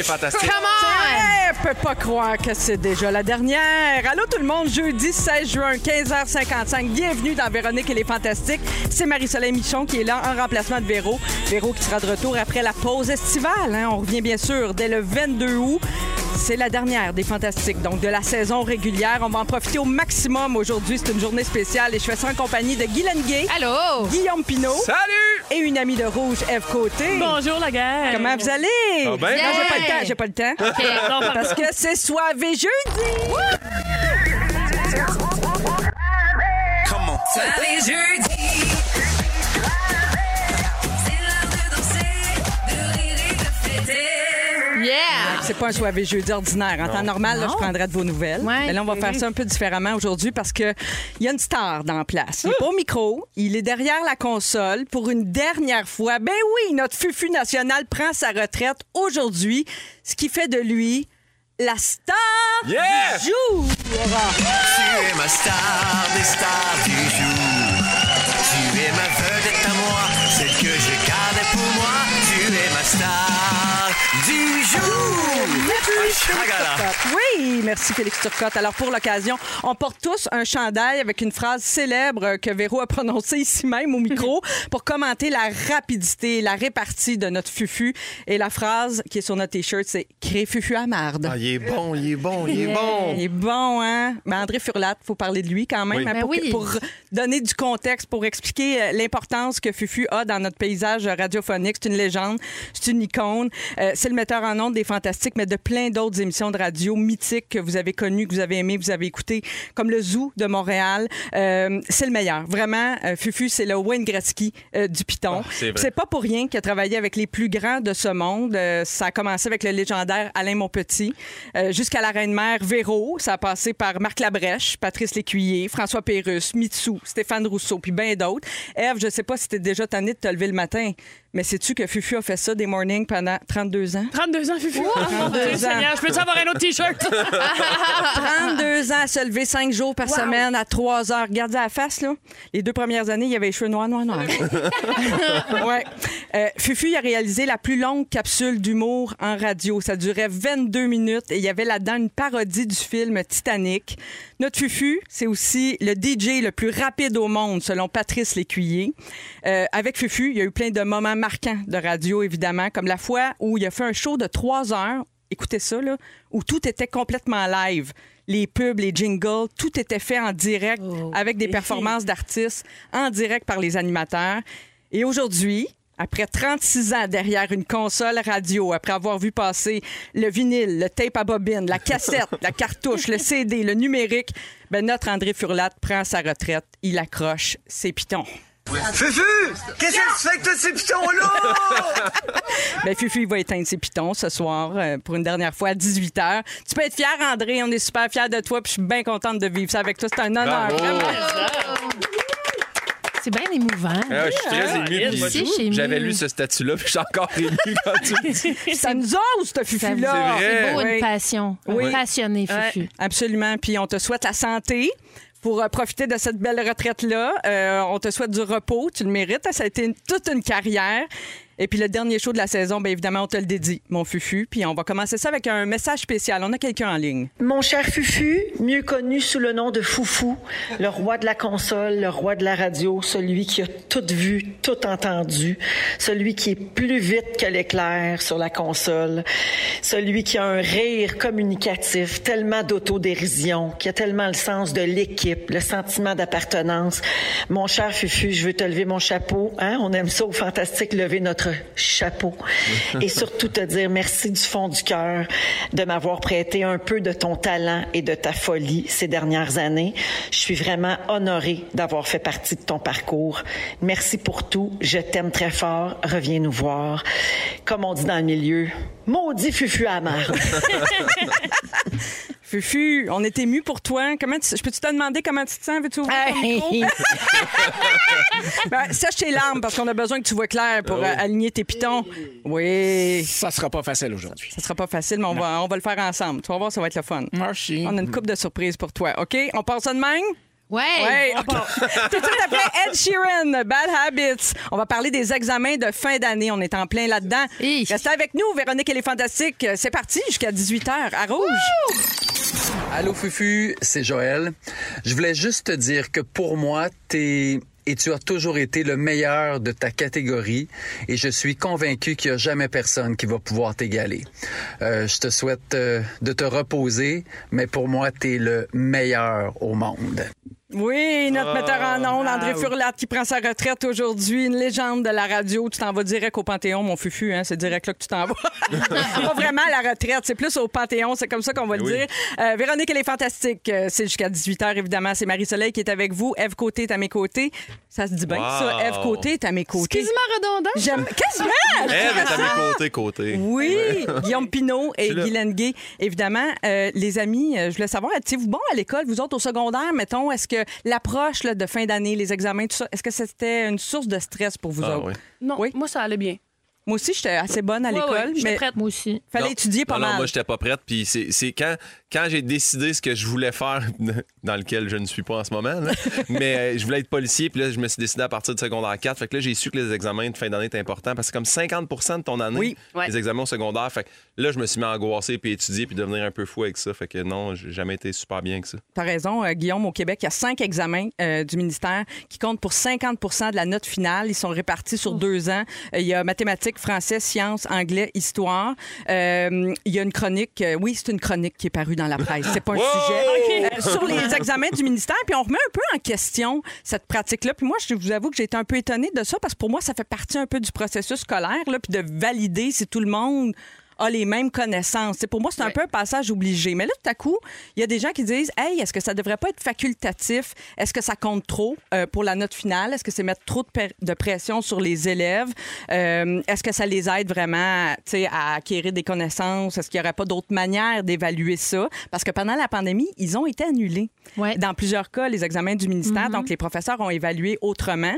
Est fantastique. Come on! Je peux pas croire que c'est déjà la dernière. Allô tout le monde, jeudi 16 juin, 15h55. Bienvenue dans Véronique et les Fantastiques. C'est Marie-Soleil Michon qui est là en remplacement de Véro. Véro qui sera de retour après la pause estivale. hein. On revient bien sûr dès le 22 août. C'est la dernière des Fantastiques, donc de la saison régulière. On va en profiter au maximum aujourd'hui. C'est une journée spéciale et je fais ça en compagnie de Guy Lenguet, Allô? Guillaume Pinot Salut! et une amie de Rouge, Eve Côté. Bonjour, la guerre. Comment vous allez? Ah ben, Non, j'ai pas le temps, j'ai pas le temps. OK, bon, Parce que c'est soivé jeudi. Come on. Yeah! C'est pas un soirée jeudi ordinaire. En temps normal, là, je prendrais de vos nouvelles. Ouais. Mais là, on va faire ça un peu différemment aujourd'hui parce que il y a une star dans la place. Il est pas au micro, il est derrière la console pour une dernière fois. Ben oui, notre fufu national prend sa retraite aujourd'hui, ce qui fait de lui la star Yeah! du jour. Tu es ma star des stars du jour. Tu es ma vedette à moi, celle que je gardais pour moi. Tu es ma star du jour. Chagala. Oui, merci Félix Turcotte. Alors pour l'occasion, on porte tous un chandail avec une phrase célèbre que Véro a prononcée ici même au micro pour commenter la rapidité, la répartie de notre fufu. Et la phrase qui est sur notre t-shirt, c'est Crée fufu à marde. Ah, il est bon, il est bon, il est bon. Il est bon, hein? Mais André Furlat, faut parler de lui quand même, Oui. hein, Ben pour, oui. pour donner du contexte, pour expliquer euh, l'importance que Fufu a dans notre paysage radiophonique. C'est une légende, c'est une icône. Euh, c'est le metteur en ondes des Fantastiques, mais de plein d'autres émissions de radio mythiques que vous avez connues, que vous avez aimées, vous avez écoutées, comme le Zoo de Montréal. Euh, c'est le meilleur. Vraiment, euh, Fufu, c'est le Wayne Gretzky euh, du Piton. Ah, c'est pas pour rien qu'il a travaillé avec les plus grands de ce monde. Euh, ça a commencé avec le légendaire Alain Monpetit, jusqu'à la reine-mère Véro. Ça a passé par Marc Labrèche, Patrice Lécuyer, François Pérusse, Mitsou, Stéphane Rousseau, puis bien d'autres. Eve, je sais pas si t'es déjà tanné de te lever le matin, mais sais-tu que Fufu a fait ça des mornings pendant 32 ans? 32 ans, Fufu. Oh, mon 32 Dieu ans. Seigneur, je peux avoir un autre T-shirt? 32 ans à se lever 5 jours par semaine à 3 heures. Regardez la face, là. Les deux premières années, il y avait les cheveux noirs, noirs, noirs. ouais. Euh, Fufu il a réalisé la plus longue capsule d'humour en radio. Ça durait 22 minutes et il y avait là-dedans une parodie du film Titanic. Notre Fufu, c'est aussi le DJ le plus rapide au monde, selon Patrice Lécuyer. Euh, avec Fufu, il y a eu plein de moments marquants de radio, évidemment, comme la fois où il a fait un show de 3 heures écoutez ça, là, où tout était complètement live. Les pubs, les jingles, tout était fait en direct avec des performances d'artistes en direct par les animateurs. Et aujourd'hui, après 36 ans derrière une console radio, après avoir vu passer le vinyle, le tape à bobine, la cassette, la cartouche, le CD, le numérique, ben notre André Furlat prend sa retraite. Il accroche ses pitons. Fufu, qu'est-ce que tu fais avec tous ces pitons-là? Ben, Fufu, il va éteindre ses pitons ce soir euh, pour une dernière fois à 18h. Tu peux être fier, André. On est super fiers de toi. Puis je suis bien contente de vivre ça avec toi. C'est un honneur. Bravo. C'est bien émouvant. Ah, je suis très ému. Ici, chez J'avais lu ce statut-là, puis je suis encore ému quand tu le dis. Ça nous ose, ce Fufu-là. C'est beau, une passion. Oui. Passionné, Fufu. Absolument. Puis on te souhaite la santé. Pour euh, profiter de cette belle retraite-là, Euh, on te souhaite du repos. Tu le mérites. Ça a été toute une carrière. Et puis le dernier show de la saison, bien évidemment, on te le dédie, mon Fufu. Puis on va commencer ça avec un message spécial. On a quelqu'un en ligne. Mon cher Fufu, mieux connu sous le nom de Foufou, le roi de la console, le roi de la radio, celui qui a tout vu, tout entendu, celui qui est plus vite que l'éclair sur la console, celui qui a un rire communicatif, tellement d'autodérision, qui a tellement le sens de l'équipe, le sentiment d'appartenance. Mon cher Fufu, je veux te lever mon chapeau, hein? On aime ça au fantastique lever notre chapeau. Et surtout te dire merci du fond du cœur de m'avoir prêté un peu de ton talent et de ta folie ces dernières années. Je suis vraiment honorée d'avoir fait partie de ton parcours. Merci pour tout. Je t'aime très fort. Reviens nous voir. Comme on dit dans le milieu, maudit fufu à la marde. Fufu, on est ému pour toi. Comment tu- je peux-tu te demander comment tu te sens? Veux-tu ouvrir ton micro? Ben, sèche tes larmes parce qu'on a besoin que tu vois clair pour euh, aligner tes pitons. Oui. Ça sera pas facile aujourd'hui. Ça sera pas facile, mais on va, on va le faire ensemble. Tu vas voir, ça va être le fun. Merci. On a une coupe de surprises pour toi. OK? On part ça de même? Ouais. Part. Tout de suite après Ed Sheeran, Bad Habits. On va parler des examens de fin d'année. On est en plein là-dedans. Restez avec nous. Véronique, elle est fantastique. C'est parti jusqu'à 18h à Rouge. Allô Fufu, c'est Joël. Je voulais juste te dire que pour moi, t'es et tu as toujours été le meilleur de ta catégorie et je suis convaincu qu'il n'y a jamais personne qui va pouvoir t'égaler. Euh, je te souhaite euh, de te reposer, mais pour moi, tu es le meilleur au monde. Oui, notre metteur en ondes, André Furlat, qui prend sa retraite aujourd'hui, une légende de la radio. Tu t'en vas direct au Panthéon, mon fufu, hein? c'est direct là que tu t'en vas. Pas vraiment à la retraite, c'est plus au Panthéon, c'est comme ça qu'on va le Oui. dire. Euh, Véronique, elle est fantastique. Euh, C'est jusqu'à 18h, évidemment. C'est Marie-Soleil qui est avec vous. Eve Côté est à mes côtés. Ça se dit bien, Wow. ça. Eve Côté est à mes côtés. Quasiment redondant. J'aime. Quasiment! Ève est à mes côtés, côté. Oui, Guillaume Pinot et Je suis là. Guy Lenguet. Évidemment, euh, les amis, euh, je voulais savoir, étiez-vous bon à l'école, vous autres au secondaire, mettons, est-ce que l'approche là, de fin d'année, les examens, tout ça, est-ce que c'était une source de stress pour vous Ah, autres? oui. Non, Oui? moi, ça allait bien. Moi aussi, j'étais assez bonne à Ouais, l'école, ouais, j'étais mais prête. Moi aussi. fallait Non. étudier pas non, mal. Non, moi, j'étais pas prête. Puis c'est c'est quand, quand j'ai décidé ce que je voulais faire, dans lequel je ne suis pas en ce moment, là, mais euh, je voulais être policier. Puis là, je me suis décidé à partir de secondaire 4. Fait que là, j'ai su que les examens de fin d'année étaient importants parce que c'est comme 50 de ton année, Oui. Ouais. les examens au secondaire. Fait que là, je me suis mis à angoisser puis étudier puis devenir un peu fou avec ça. Fait que non, j'ai jamais été super bien que ça. T'as raison, euh, Guillaume, au Québec, il y a cinq examens euh, du ministère qui comptent pour 50% de la note finale. Ils sont répartis sur deux ans. Euh, il y a mathématiques, français, sciences, anglais, histoire. Euh, il y a une chronique, euh, oui, c'est une chronique qui est parue dans la presse. C'est pas un sujet. Euh, sur les examens du ministère. Puis on remet un peu en question cette pratique-là. Puis moi, je vous avoue que j'ai été un peu étonnée de ça parce que pour moi, ça fait partie un peu du processus scolaire, là, puis de valider si tout le monde a les mêmes connaissances. C'est pour moi, c'est un Ouais. peu un passage obligé. Mais là, tout à coup, il y a des gens qui disent Hey, est-ce que ça devrait pas être facultatif? Est-ce que ça compte trop euh, pour la note finale? Est-ce que c'est mettre trop de, pression sur les élèves? Euh, est-ce que ça les aide vraiment à acquérir des connaissances? Est-ce qu'il n'y aurait pas d'autres manières d'évaluer ça? Parce que pendant la pandémie, ils ont été annulés. Ouais. Dans plusieurs cas, les examens du ministère, donc les professeurs ont évalué autrement.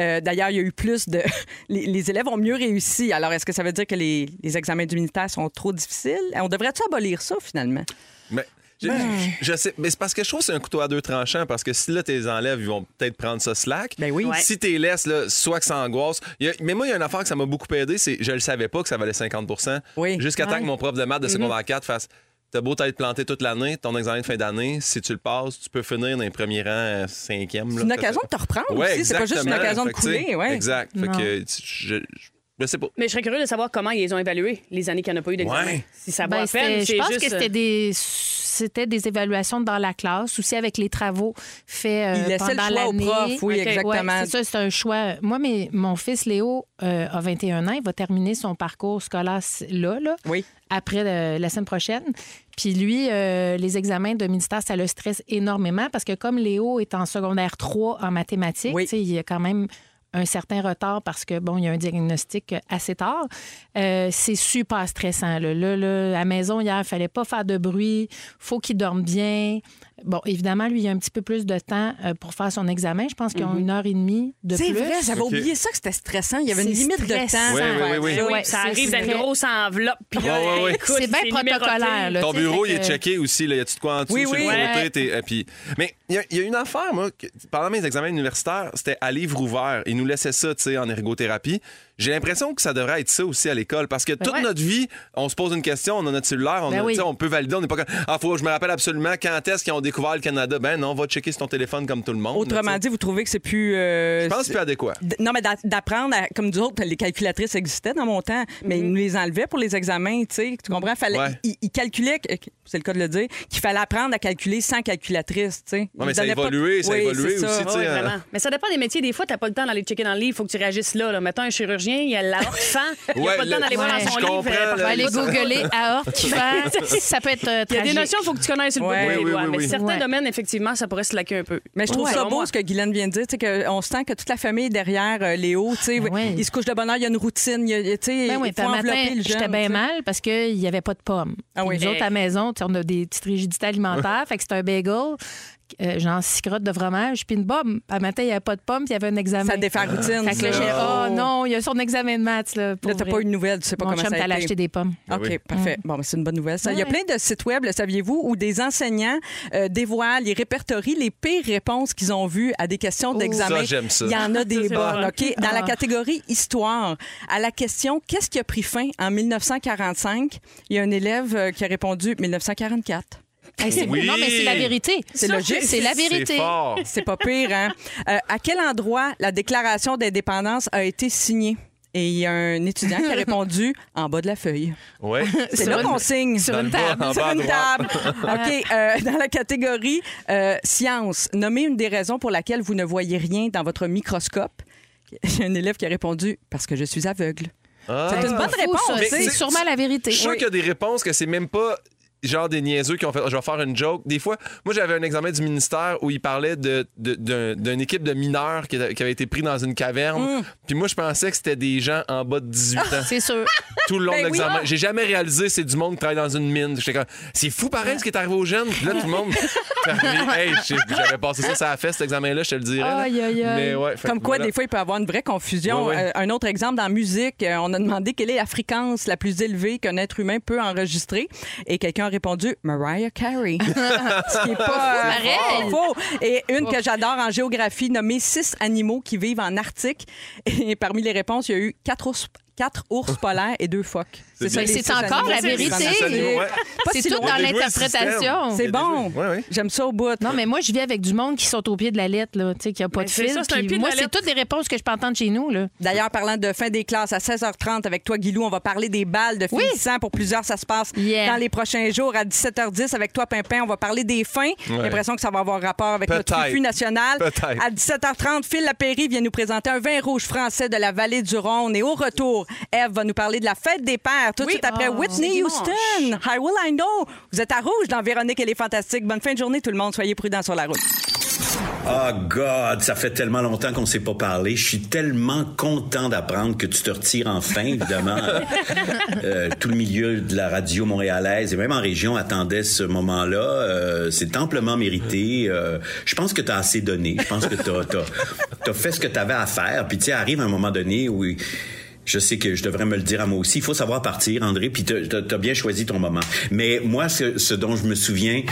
Euh, D'ailleurs, il y a eu plus de. Les, les élèves ont mieux réussi. Alors, est-ce que ça veut dire que les, les examens du ministère sont trop difficiles? On devrait-tu abolir ça, finalement? Mais je, je sais, mais c'est parce que je trouve que c'est un couteau à deux tranchants parce que si là, tes enlèves, ils vont peut-être prendre ça slack. Ben oui. Ouais. Si t'es laisses, là, soit que ça angoisse. Il y a- mais moi, il y a une affaire que ça m'a beaucoup aidé, c'est je le savais pas que ça valait 50 Oui. Jusqu'à temps que mon prof de maths de secondaire 4 fasse T'as beau t'être planté toute l'année, ton examen de fin d'année, si tu le passes, tu peux finir dans les premiers rangs, euh, cinquième. C'est une occasion de te reprendre aussi. C'est pas juste une occasion de couler. Ouais. Exact. Fait Non. que, tu- je, je, je sais pas. Mais je serais curieux de savoir comment ils les ont évalués, les années qu'il n'y en a pas eu d'examen. Ouais. Si ça Ben, je pense juste... que c'était des c'était des évaluations dans la classe, aussi avec les travaux faits euh, Il pendant l'année. prof, oui, exactement. Ouais, c'est ça, c'est un choix. Moi, mais mon fils Léo euh, a 21 ans. Il va terminer son parcours scolaire là, là Oui. après le- la semaine prochaine. Puis lui, euh, les examens de ministère, ça le stresse énormément parce que comme Léo est en secondaire 3 en mathématiques, Oui. il y a quand même un certain retard parce que, bon, il y a un diagnostic assez tard. Euh, c'est super stressant. Là. Là, à la maison, hier, il fallait pas faire de bruit, faut qu'il dorme bien. Bon, évidemment, lui, il a un petit peu plus de temps euh, pour faire son examen. Je pense qu'ils ont une heure et demie de C'est plus. vrai, j'avais oublié ça que c'était stressant. Il y avait une C'est limite de temps. Oui, oui, oui, oui. Oui, Ouais, ça c'est- arrive c'est dans une grosse enveloppe. Puis C'est bien protocolaire. là, Ton bureau, il est checké aussi. Là. Y a-tu de quoi en dessous Oui, sur oui. le? Ouais. euh, puis- Mais il y, a- il y a une affaire, moi, que- pendant mes examens universitaires, c'était à livre ouvert. Ils nous laissaient ça, tu sais, en ergothérapie. J'ai l'impression que ça devrait être ça aussi à l'école parce que toute ouais. notre vie, on se pose une question, on a notre cellulaire, on, Ben a- oui. on peut valider, on n'est pas Ah, faut, je me rappelle absolument quand est-ce qu'ils ont découvert le Canada. Ben non, va checker sur ton téléphone comme tout le monde. Autrement dit, vous trouvez que c'est plus. euh, je pense que c'est plus adéquat. D- Non, mais d'a- d'apprendre, à- comme d'autres, les calculatrices existaient dans mon temps, mais ils nous les enlevaient pour les examens, tu sais. Tu comprends? Fallait, Ouais. ils, ils calculaient, c'est le cas de le dire, qu'il fallait apprendre à calculer sans calculatrice, tu sais. Ouais, mais ça a donnaient pas- évolué, ça a Oui, évolué aussi, tu sais. Oui, vraiment. Mais ça dépend des métiers. Des fois, tu n'as pas le temps d'aller checker dans le livre. Il faut que tu réagisses là. là. Mettons un chirurgien chirurgien, il y a l'aorte fan. Il n'y a pas le temps le- d'aller voir dans son livre. euh, On va aller le- googler aorte qui fait. Ça peut être euh, Il y a des tragique. notions, il faut que tu connaisses le bout Ouais. des Oui, oui, doigts. oui, Mais oui. certains Ouais. domaines, effectivement, ça pourrait se laquer un peu. Mais je trouve Ouais. ça Selon beau moi. ce que Guylaine vient de dire, tu sais, qu'on sent que toute la famille est derrière euh, Léo. tu sais. Ouais. Il se couche de bonne heure, il y a une routine. Il, y a- tu sais, Ben oui, il puis faut un envelopper matin, le jeune. j'étais bien tu sais. mal parce qu'il n'y avait pas de pommes. Ah oui. Nous autres, à la maison, tu sais, on a des petites rigidités alimentaires. fait que c'était un bagel, euh, genre six crottes de fromage, puis une pomme. Un matin, il n'y avait pas de pommes, puis il y avait un examen. Ça défait la routine. Fait que là, j'ai oh non, il y a son examen de maths. Là, pour Là, t'as pas eu de nouvelles, tu sais pas Mon comment chum ça a été. acheter des pommes. OK, oui. parfait. Bon, ben, c'est une bonne nouvelle. Ça. Il y a plein de sites web, le saviez-vous, où des enseignants euh, dévoilent et répertorient les pires réponses qu'ils ont vues à des questions d'examen. Ça, j'aime ça. Il y en a des bonnes, bon. OK? Dans la Ah. catégorie histoire, à la question Qu'est-ce qui a pris fin en 1945? Il y a un élève euh, qui a répondu 1944. Hey, c'est- Oui. Non, mais c'est la vérité. C'est logique. C'est la C'est vérité. fort. C'est pas pire, hein? Euh, à quel endroit la déclaration d'indépendance a été signée? Et il y a un étudiant qui a répondu en bas de la feuille. Ouais. C'est Sur là une- qu'on signe. Sur Dans une le bas, table. en Sur à une droite. table. OK. euh, dans la catégorie euh, science, nommez une des raisons pour laquelle vous ne voyez rien dans votre microscope. Il y a un élève qui a répondu parce que je suis aveugle. Ah. C'est une bonne Fou, réponse. ça. tu sais. C'est c'est- sûrement la vérité. Je suis sûr Oui. qu'il y a des réponses que c'est même pas genre des niaiseux qui ont fait je vais faire une joke. Des fois, moi j'avais un examen du ministère où il parlait de, de- d'une équipe de mineurs qui, qui avait été pris dans une caverne. Puis moi je pensais que c'était des gens en bas de 18 ans C'est sûr. tout le long Ben de oui. l'examen. J'ai jamais réalisé c'est du monde qui travaille dans une mine. J'étais comme c'est fou pareil ce qui est arrivé aux jeunes. Puis là tout le monde hey, j'avais passé ça ça a fait cet examen là, je te le dirais. là. Aïe, aïe, aïe. Mais ouais, fait Comme quoi, voilà. des fois, il peut y avoir une vraie confusion. Ouais, ouais. Euh, un autre exemple, dans la musique, euh, on a demandé quelle est la fréquence la plus élevée qu'un être humain peut enregistrer. Et quelqu'un a répondu Mariah Carey. Ce qui est pas euh, Pareil. faux. Et une que j'adore en géographie, nommée six animaux qui vivent en Arctique. Et parmi les réponses, il y a eu quatre ours, quatre ours polaires et deux phoques. C'est ça, les encore la vérité. C'est tout dans l'interprétation. C'est bon. J'aime ça au bout. Non, mais moi, je vis avec du monde qui sont au pied de la lettre, là, tu sais, qui n'a pas de fil. moi, c'est toutes des réponses que je peux entendre chez nous. Là. D'ailleurs, parlant de fin des classes à 16h30 avec toi, Guilou, on va parler des balles de finissant. Pour plusieurs, ça se passe dans les prochains jours. À 17h10, avec toi, Pimpin, on va parler des fins. J'ai l'impression que ça va avoir rapport avec notre fufu national. À 17h30, Phil Lapéry vient nous présenter un vin rouge français de la vallée du Rhône. Et au retour, Eve va nous parler de la fête des pères. Tout de Oui. suite après Oh, Whitney. Houston. How will I know? Vous êtes à rouge dans Véronique et les Fantastiques. Bonne fin de journée, tout le monde. Soyez prudents sur la route. Oh God, ça fait tellement longtemps qu'on s'est pas parlé. Je suis tellement content d'apprendre que tu te retires enfin, évidemment. Euh, tout le milieu de la radio montréalaise et même en région attendait ce moment-là. Euh, c'est amplement mérité. Euh, je pense que tu as assez donné. Je pense que tu as, fait ce que tu avais à faire. Puis tu sais, arrive un moment donné où... Je sais que je devrais me le dire à moi aussi. Il faut savoir partir, André, puis t'as as bien choisi ton moment. Mais moi, ce, ce dont je me souviens,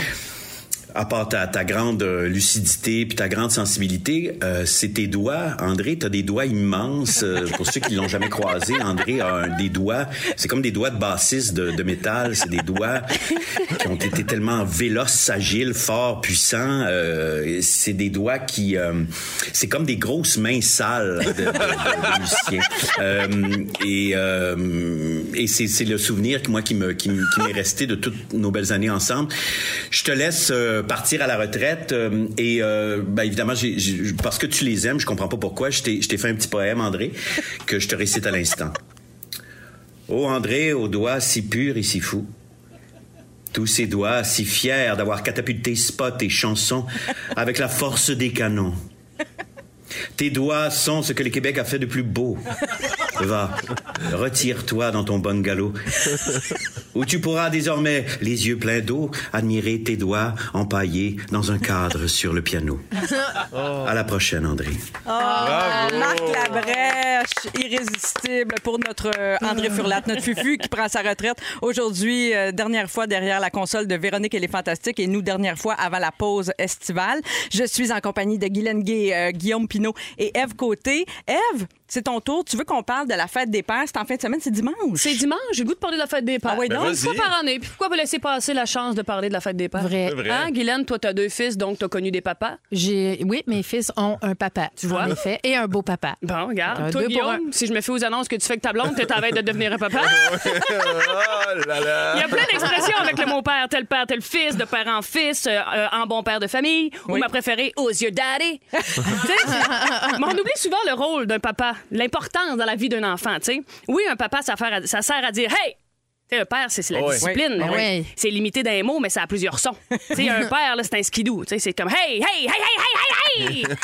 à part ta, ta grande euh, lucidité puis ta grande sensibilité, euh, c'est tes doigts. André, t'as des doigts immenses. euh, pour ceux qui l'ont jamais croisé, André a des doigts. C'est comme des doigts de bassiste de, de métal. C'est des doigts qui ont été tellement véloces, agiles, forts, puissants. Euh, c'est des doigts qui... euh, c'est comme des grosses mains sales de, de, de- musiciens. Et et c'est, c'est le souvenir que moi qui me qui, qui m'est resté de toutes nos belles années ensemble. Je te laisse partir à la retraite euh, et euh, ben, évidemment parce que tu les aimes, je comprends pas pourquoi. Je t'ai, fait un petit poème, André, que je te récite à l'instant. Ô André, aux doigts si purs et si fous. Tous ces doigts si fiers d'avoir catapulté spots et chansons avec la force des canons. Tes doigts sont ce que le Québec a fait de plus beau. Va, retire-toi dans ton bon galop, où tu pourras désormais, les yeux pleins d'eau, admirer tes doigts empaillés dans un cadre sur le piano. À la prochaine, André. Marc Labrèche, irrésistible pour notre euh, André Furlat, notre fufu qui prend sa retraite. Aujourd'hui, euh, dernière fois derrière la console de Véronique et les Fantastiques et nous, dernière fois avant la pause estivale. Je suis en compagnie de Guylaine Gay, euh, Guillaume Pinot et Eve Côté. Eve, c'est ton tour. Tu veux qu'on parle de la fête des pères? C'est en fin de semaine, c'est dimanche. C'est dimanche, j'ai le goût de parler de la fête des pères. Ah oui, Ben donc? Une Vas-y. par année. Puis pourquoi vous laisser passer la chance de parler de la fête des pères? Vrai. C'est vrai. Hein, Guylaine, toi, t'as deux fils, donc t'as connu des papas? J'ai, oui, mes fils ont un papa, tu vois? en effet, et un beau papa. Bon, regarde. Un toi, deux pour Guillaume, si je me fais aux annonces que tu fais avec ta blonde, t'es à veille de devenir un papa? oh là là. Il y a plein d'expressions avec le mot père, tel père, tel fils, de père en fils, euh, euh, en bon père de famille, ou ma préférée, aux yeux daddy. Tu sais, c'est- Mais on oublie souvent le rôle d'un papa, l'importance dans la vie d'un enfant. tu sais. Oui, un papa, ça, faire à- ça sert à dire Hey! Tu sais, un père, c'est la Ouais. discipline. Oui. Oui. C'est limité d'un mot, mais ça a plusieurs sons. Tu sais, un père, c'est un sais, C'est comme Hey, hey, hey, hey, hey, hey, hey!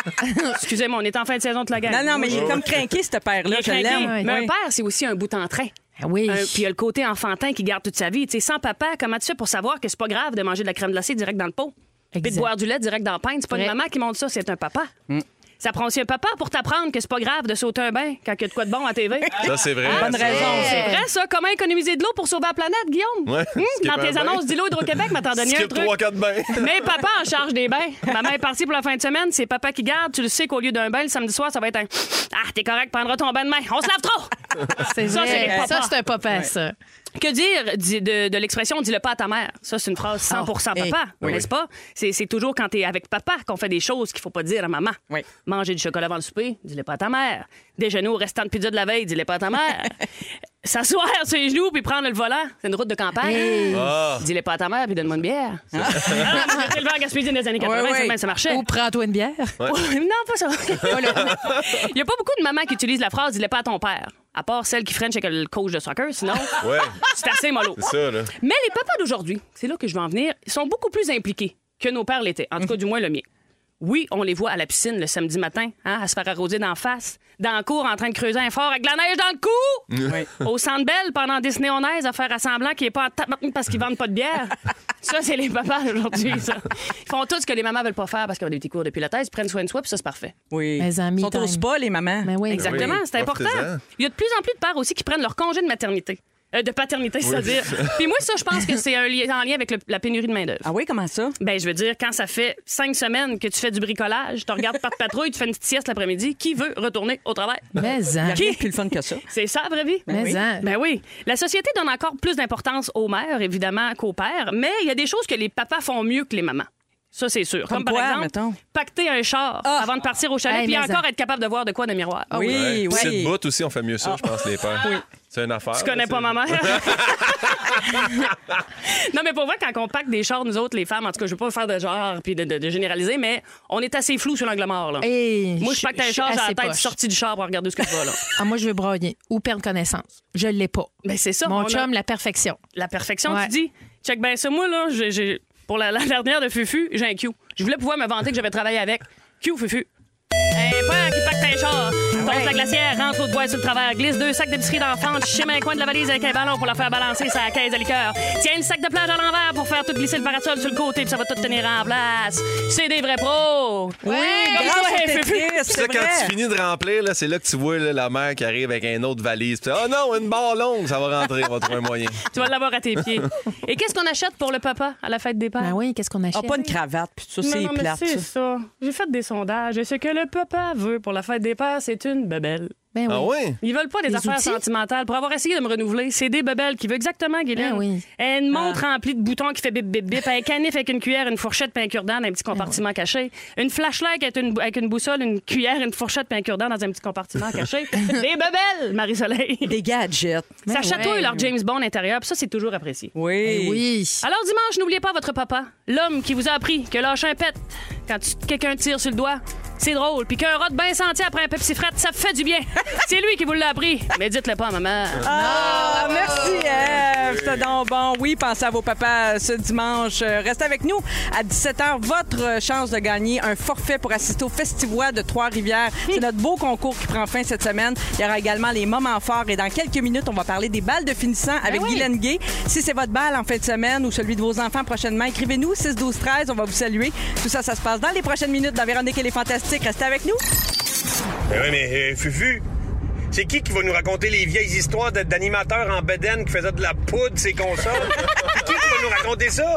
Excusez-moi, on est en fin de saison de la guerre. Non, non, mais il est comme craqué, ce père-là. Je l'aime. Mais Oui. un père, c'est aussi un bout en train. Ah oui. Un- puis il y a le côté enfantin qui garde toute sa vie. Tu sais, sans papa, comment tu fais pour savoir que c'est pas grave de manger de la crème glacée direct dans le pot? Puis de boire du lait direct dans le pain? C'est pas une maman qui montre ça, c'est un papa. Ça prend aussi un papa pour t'apprendre que c'est pas grave de sauter un bain quand il y a de quoi de bon à TV. Ça, c'est vrai. Bonne ça. raison. C'est vrai, ça. Comment économiser de l'eau pour sauver la planète, Guillaume? Ouais, Hum, skip dans tes annonces d'îlot Hydro-Québec, m'a t'en donné un truc. 3-4 bains. Mais papa en charge des bains. Maman est partie pour la fin de semaine, c'est papa qui garde. Tu le sais qu'au lieu d'un bain, le samedi soir, ça va être un Ah, t'es correct, prendras ton bain demain. On se lave trop! C'est. Ça, c'est un papa, ça. Que dire di- de, de l'expression dis-le pas à ta mère? Ça, c'est une phrase 100 Ah, papa, hey. n'est-ce pas? C'est toujours quand t'es avec papa qu'on fait des choses qu'il faut pas dire à maman. Oui. Manger du chocolat avant le souper, dis-le pas à ta mère. Déjeuner au restant de pizza de la veille, dis-le pas à ta mère. S'asseoir sur les genoux puis prendre le volant, c'est une route de campagne. Hey. Ah. Dis-le pas à ta mère puis donne-moi une bière. Ah, J'ai élevé en Gaspésie des années 80, Ouais, ouais. ça, même, ça marchait. Ou prends-toi une bière. non, pas ça. Il y a pas beaucoup de mamans qui utilisent la phrase dis-le pas à ton père. À part celle qui freine chez le coach de soccer, sinon, Ouais, c'est assez mollo. c'est ça, là. Mais les papas d'aujourd'hui, c'est là que je veux en venir, ils sont beaucoup plus impliqués que nos pères l'étaient. En tout cas, du moins le mien. Oui, on les voit à la piscine le samedi matin, hein, à se faire arroser d'en face, dans le cours en train de creuser un fort avec de la neige dans le cou, au centre belle pendant Disney on Ice à faire à semblant qu'il n'est pas en tabarnak parce qu'ils vendent pas de bière. ça, c'est les papas d'aujourd'hui, ça. Ils font tout ce que les mamans veulent pas faire parce qu'ils ont des petits cours de pilates, ils prennent soin de soi, puis ça, c'est parfait. Oui. Mes amis Ils sont au time. spa, les mamans. Mais oui. Exactement, oui, c'est important. Il y a de plus en plus de pères aussi qui prennent leur congé de maternité. Euh, de paternité, c'est-à-dire. Puis moi, ça, je pense que c'est un lien, en lien avec le- la pénurie de main-d'œuvre. Ah oui, comment ça? Ben, je veux dire, quand ça fait cinq semaines que tu fais du bricolage, tu regardes par patrouille, tu fais une petite sieste l'après-midi, qui veut retourner au travail? Mais hein. rien de plus le fun que ça. C'est ça, la vraie vie? Mais hein. Ben oui. La société donne encore plus d'importance aux mères, évidemment, qu'aux pères, mais il y a des choses que les papas font mieux que les mamans. Ça, c'est sûr. Comme par quoi, exemple, mettons? pacter un char Ah! avant de partir au chalet, Hey, puis mais encore ça. être capable de voir de quoi dans le miroir. oui, Ouais. Puis oui. cette bout aussi, on fait mieux ça, je pense, les pères. C'est une affaire. Tu connais là, pas c'est- ma mère? non, mais pour vrai, quand on pacte des chars, nous autres, les femmes, en tout cas, je veux pas faire de genre puis de, de- de généraliser, mais on est assez flou sur l'angle mort. Là. Hey, Moi, je pacte un suis char, j'ai la assez tête poche. sortie du char pour regarder ce que je vois là. Ah, moi, je veux broyer ou perdre connaissance. Je l'ai pas. Mais c'est ça. on Mon a- chum, la perfection. La perfection, Ouais. tu dis. Check bien ça, moi, là, j'ai- j'ai- pour la, la dernière de Fufu, j'ai un Q. Je voulais pouvoir me vanter que j'avais travaillé avec. Q, Fufu. Un père qui pacte un char, tosse la glacière, rentre l'eau de bois sur le travers, glisse deux sacs d'épicerie d'enfants, chime un coin de la valise avec un ballon pour la faire balancer sa caisse de liqueur. Tiens le sac de plage à l'envers pour faire tout glisser le parasol sur le côté, puis ça va tout tenir en place. C'est des vrais pros. Oui, comme toi, hey, c'est quand tu finis de remplir, là, c'est là que tu vois là, la mère qui arrive avec une autre valise. Puis, oh non, une barre longue, ça va rentrer, on va trouver un moyen. Tu vas l'avoir à tes pieds. Et qu'est-ce qu'on achète pour le papa à la fête des pères? Ben oui, qu'est-ce qu'on Ah, achète? pas une cravate, puis tout ça, c'est plate. c'est ça. ça. J'ai fait des sondages et ce que le papa veut pour la fête des pères, c'est une bebelle. Ben oui. Ah ouais? Ils veulent pas des, Des affaires outils? sentimentales. Pour avoir essayé de me renouveler, c'est des bebelles qui veut exactement, Guylaine. Ah oui. Une montre remplie de boutons qui fait bip bip bip, un canif avec une cuillère, une fourchette, puis un cure-dent dans un petit compartiment caché. Une flashlight avec une, avec une boussole, une cuillère, une fourchette, puis un cure-dent dans un petit compartiment caché. des bebelles, Marie-Soleil. Des gadgets. Ça Ben chatouille ouais. leur James Bond intérieur, puis ça, c'est toujours apprécié. Oui. Ben oui. Alors dimanche, n'oubliez pas votre papa, l'homme qui vous a appris que lâcher un pet quand quelqu'un tire sur le doigt, c'est drôle, puis qu'un rot bien senti après un Pepsi fret, ça fait du bien. c'est lui qui vous l'a appris. Mais dites-le pas à maman. Ah, merci, Eve. C'était donc bon. Oui, pensez à vos papas ce dimanche. Euh, Restez avec nous. À 17h, votre chance de gagner un forfait pour assister au Festivois de Trois-Rivières. C'est notre beau concours qui prend fin cette semaine. Il y aura également les moments forts. Et dans quelques minutes, on va parler des balles de finissant avec Guylaine Gay. Si c'est votre balle en fin de semaine ou celui de vos enfants prochainement, écrivez-nous 6 12 13 On va vous saluer. Tout ça, ça se passe dans les prochaines minutes dans Véronique et les Fantastiques. Restez avec nous. Ben oui, mais euh, Fufu, c'est qui qui va nous raconter les vieilles histoires d'animateurs en bedaine qui faisaient de la poudre ces consoles? qui qui va nous raconter ça?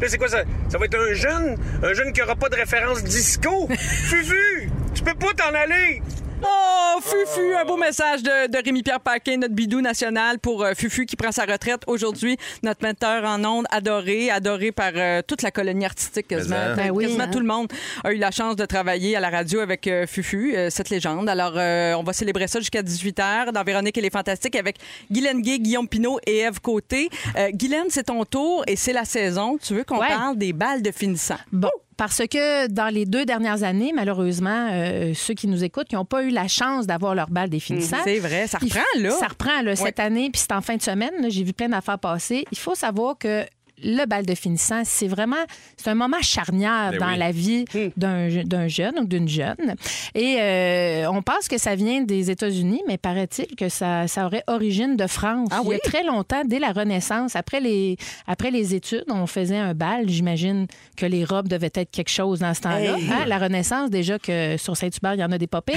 Là, c'est quoi ça? Ça va être un jeune? Un jeune qui aura pas de référence disco? Fufu, tu peux pas t'en aller! Oh, Fufu, un beau message de, de Rémi-Pierre Paquin, notre bidou national pour euh, Fufu qui prend sa retraite aujourd'hui. Notre metteur en ondes adoré, adoré par euh, toute la colonie artistique quasiment. Mais, hein. Ben oui, quasiment hein? tout le monde a eu la chance de travailler à la radio avec euh, Fufu, euh, cette légende. Alors, euh, on va célébrer ça jusqu'à 18h dans Véronique et les Fantastiques avec Guylaine Gay, Guillaume Pinot et Eve Côté. Euh, Guylaine, c'est ton tour et c'est la saison. Tu veux qu'on Ouais. parle des balles de finissant? Bon, parce que dans les deux dernières années, malheureusement, euh, ceux qui nous écoutent, qui n'ont pas eu la chance d'avoir leur balle des finissants. C'est vrai, ça reprend, là. Ça reprend là, cette année, puis c'est en fin de semaine. J'ai vu plein d'affaires passer. Il faut savoir que le bal de finissant, c'est vraiment c'est un moment charnière Ben dans oui. la vie d'un je- d'un jeune ou d'une jeune. Et euh, on pense que ça vient des États-Unis, mais paraît-il que ça, ça aurait origine de France. Ah Il y a très longtemps, dès la Renaissance, après les, après les études, on faisait un bal. J'imagine que les robes devaient être quelque chose dans ce temps-là. Hey! Hein? La Renaissance, déjà que sur Saint-Hubert, il y en a des pas pires.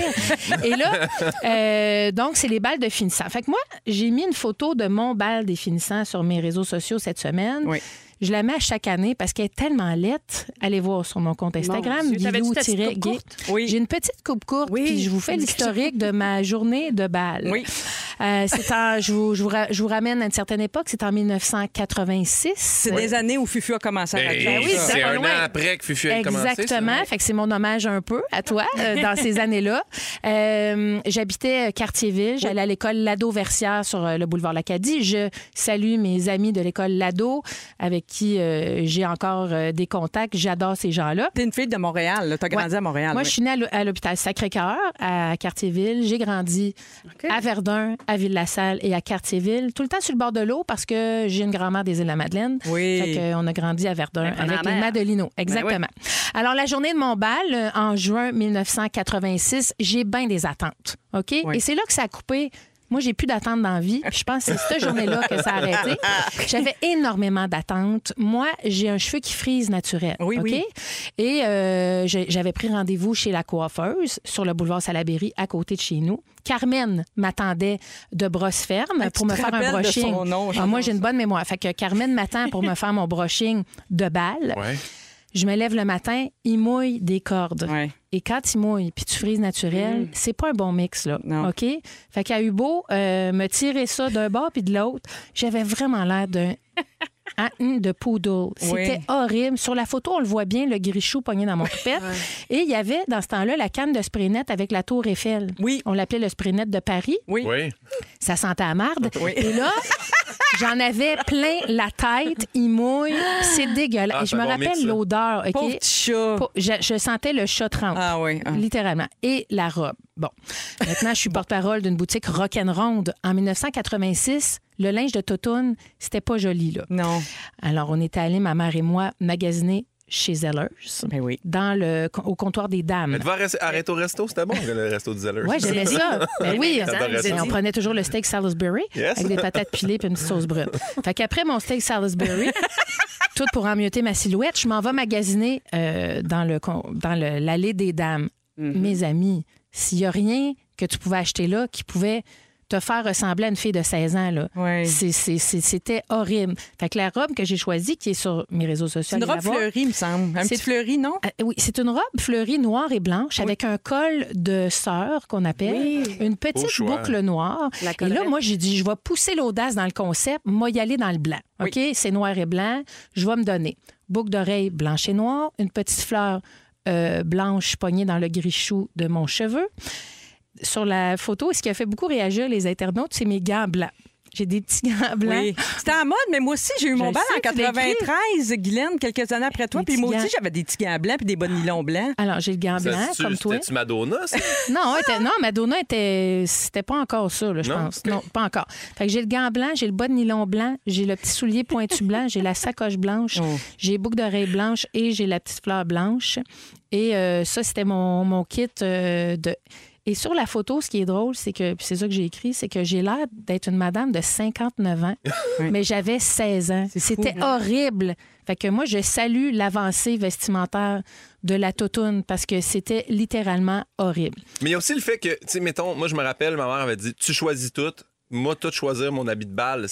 Et là, euh, donc, c'est les balles de finissant. Fait que moi, j'ai mis une photo de mon bal des finissants sur mes réseaux sociaux cette semaine. Oui. Je la mets à chaque année parce qu'elle est tellement laite. Allez voir sur mon compte Instagram, Guilou-gay. Oui. J'ai une petite coupe courte, Oui, puis je vous fais l'historique de ma journée de bal. Oui. Euh, c'est en- je, vous, je vous ra- je vous ramène à une certaine époque, c'est en 1986. C'est des années où Fufu a commencé à Ben, oui, c'est un loin. an après que Fufu a commencé. Exactement. Fait que c'est mon hommage un peu à toi euh, dans ces années-là. Euh, J'habitais Cartierville. J'allais à l'école Lado-Versière sur le boulevard Lacadie. Je salue mes amis de l'école Lado avec qui euh, j'ai encore euh, des contacts. J'adore ces gens-là. T'es une fille de Montréal, là. T'as grandi Ouais. à Montréal. Moi, oui. je suis née à l'hô- à l'hôpital Sacré-Cœur, à Cartierville. J'ai grandi à Verdun, à Ville-la-Salle et à Cartierville. Tout le temps sur le bord de l'eau parce que j'ai une grand-mère des îles-de-la-Madeleine. Oui. Fait que, on a grandi à Verdun Ben, avec les. Madelino. Exactement. Alors, la journée de mon bal, euh, en juin 1986, j'ai bien des attentes. OK? Oui. Et c'est là que ça a coupé. Moi, j'ai plus d'attentes dans la vie. Je pense que c'est cette journée-là que ça a arrêté. J'avais énormément d'attentes. Moi, j'ai un cheveu qui frise naturel. Oui. Et euh, j'avais pris rendez-vous chez la coiffeuse sur le boulevard Salaberry, à côté de chez nous. Carmen m'attendait de brosse ferme Ah, pour me faire un brushing. son nom, Ah, moi, j'ai une bonne mémoire. Fait que Carmen m'attend pour me faire mon brushing de balle. Ouais. Je me lève le matin, il mouille des cordes. Ouais. Et quand il mouille puis tu frises naturel, c'est pas un bon mix, là. Non. OK? Fait qu'à eu beau euh, me tirer ça d'un bord puis de l'autre, j'avais vraiment l'air d'un. Hum, de poodle. C'était horrible. Sur la photo, on le voit bien, le grichou pogné dans mon toupette. Et il y avait, dans ce temps-là, la canne de spray net avec la tour Eiffel. Oui. On l'appelait le spray net de Paris. Oui. Oui. Ça sentait à marde. Oui. Et là, j'en avais plein la tête. Il mouille. C'est dégueulasse. Ah, Et je me rappelle l'odeur. OK? Chat. Pas- Je, je sentais le chat trempe. Ah oui. ah. Littéralement. Et la robe. Bon. Maintenant, je suis porte-parole d'une boutique rock'n'ronde. En 1986, le linge de Totoun, c'était pas joli, là. Non. Alors, on était allés, ma mère et moi, magasiner chez Zellers, Ben oui. dans le, au comptoir des dames. Elle va arrêter- au resto, c'était bon, le resto du Zeller. Oui, j'aimais ça. Ben oui. Et on prenait toujours le steak Salisbury Yes. avec des patates pilées et une petite sauce brune. Fait qu'après mon steak Salisbury, tout pour emmieuter ma silhouette, je m'en vais magasiner euh, dans le con- dans le- l'allée des dames. Mes amis, s'il y a rien que tu pouvais acheter là qui pouvait te faire ressembler à une fille de 16 ans, là. Oui. C'était horrible. Fait que la robe que j'ai choisie, qui est sur mes réseaux sociaux, C'est une robe fleurie, me semble. Un C'est- petit fleuri, non? Euh, oui, c'est une robe fleurie noire et blanche avec un col de sœur qu'on appelle, une petite boucle noire. La et là, moi, j'ai dit, je vais pousser l'audace dans le concept, moi y aller dans le blanc. OK? C'est noir et blanc. Je vais me donner boucle d'oreille blanche et noire, une petite fleur euh, blanche poignée dans le gris-chou de mon cheveu. Sur la photo, ce qui a fait beaucoup réagir les internautes, c'est mes gants blancs. J'ai des petits gants blancs. Oui. C'était en mode, mais moi aussi, j'ai eu Je mon bal en tu l'as écrit. 93, Guylaine, quelques années après toi. Puis moi aussi, j'avais des petits gants blancs puis des bas de nylon blancs. Alors, j'ai le gant Ça, blanc, comme toi. C'était-tu Madonna, ça? Non, était- non, Madonna était. C'était pas encore ça, là, je Non? pense. Non, pas encore. Fait que j'ai le gant blanc, j'ai le bas de nylon blanc, j'ai le petit soulier pointu blanc, j'ai la sacoche blanche, Oh. j'ai les boucles d'oreilles blanches et j'ai la petite fleur blanche. Et euh, ça, c'était mon, mon kit euh, de. Et sur la photo, ce qui est drôle, c'est que, puis c'est ça que j'ai écrit, c'est que j'ai l'air d'être une madame de 59 ans, mais j'avais 16 ans. C'était horrible. Fait que moi, je salue l'avancée vestimentaire de la toutoune parce que c'était littéralement horrible. Mais il y a aussi le fait que, tu sais, mettons, moi, je me rappelle, ma mère avait dit Tu choisis tout. Moi, tout choisir mon habit de balle.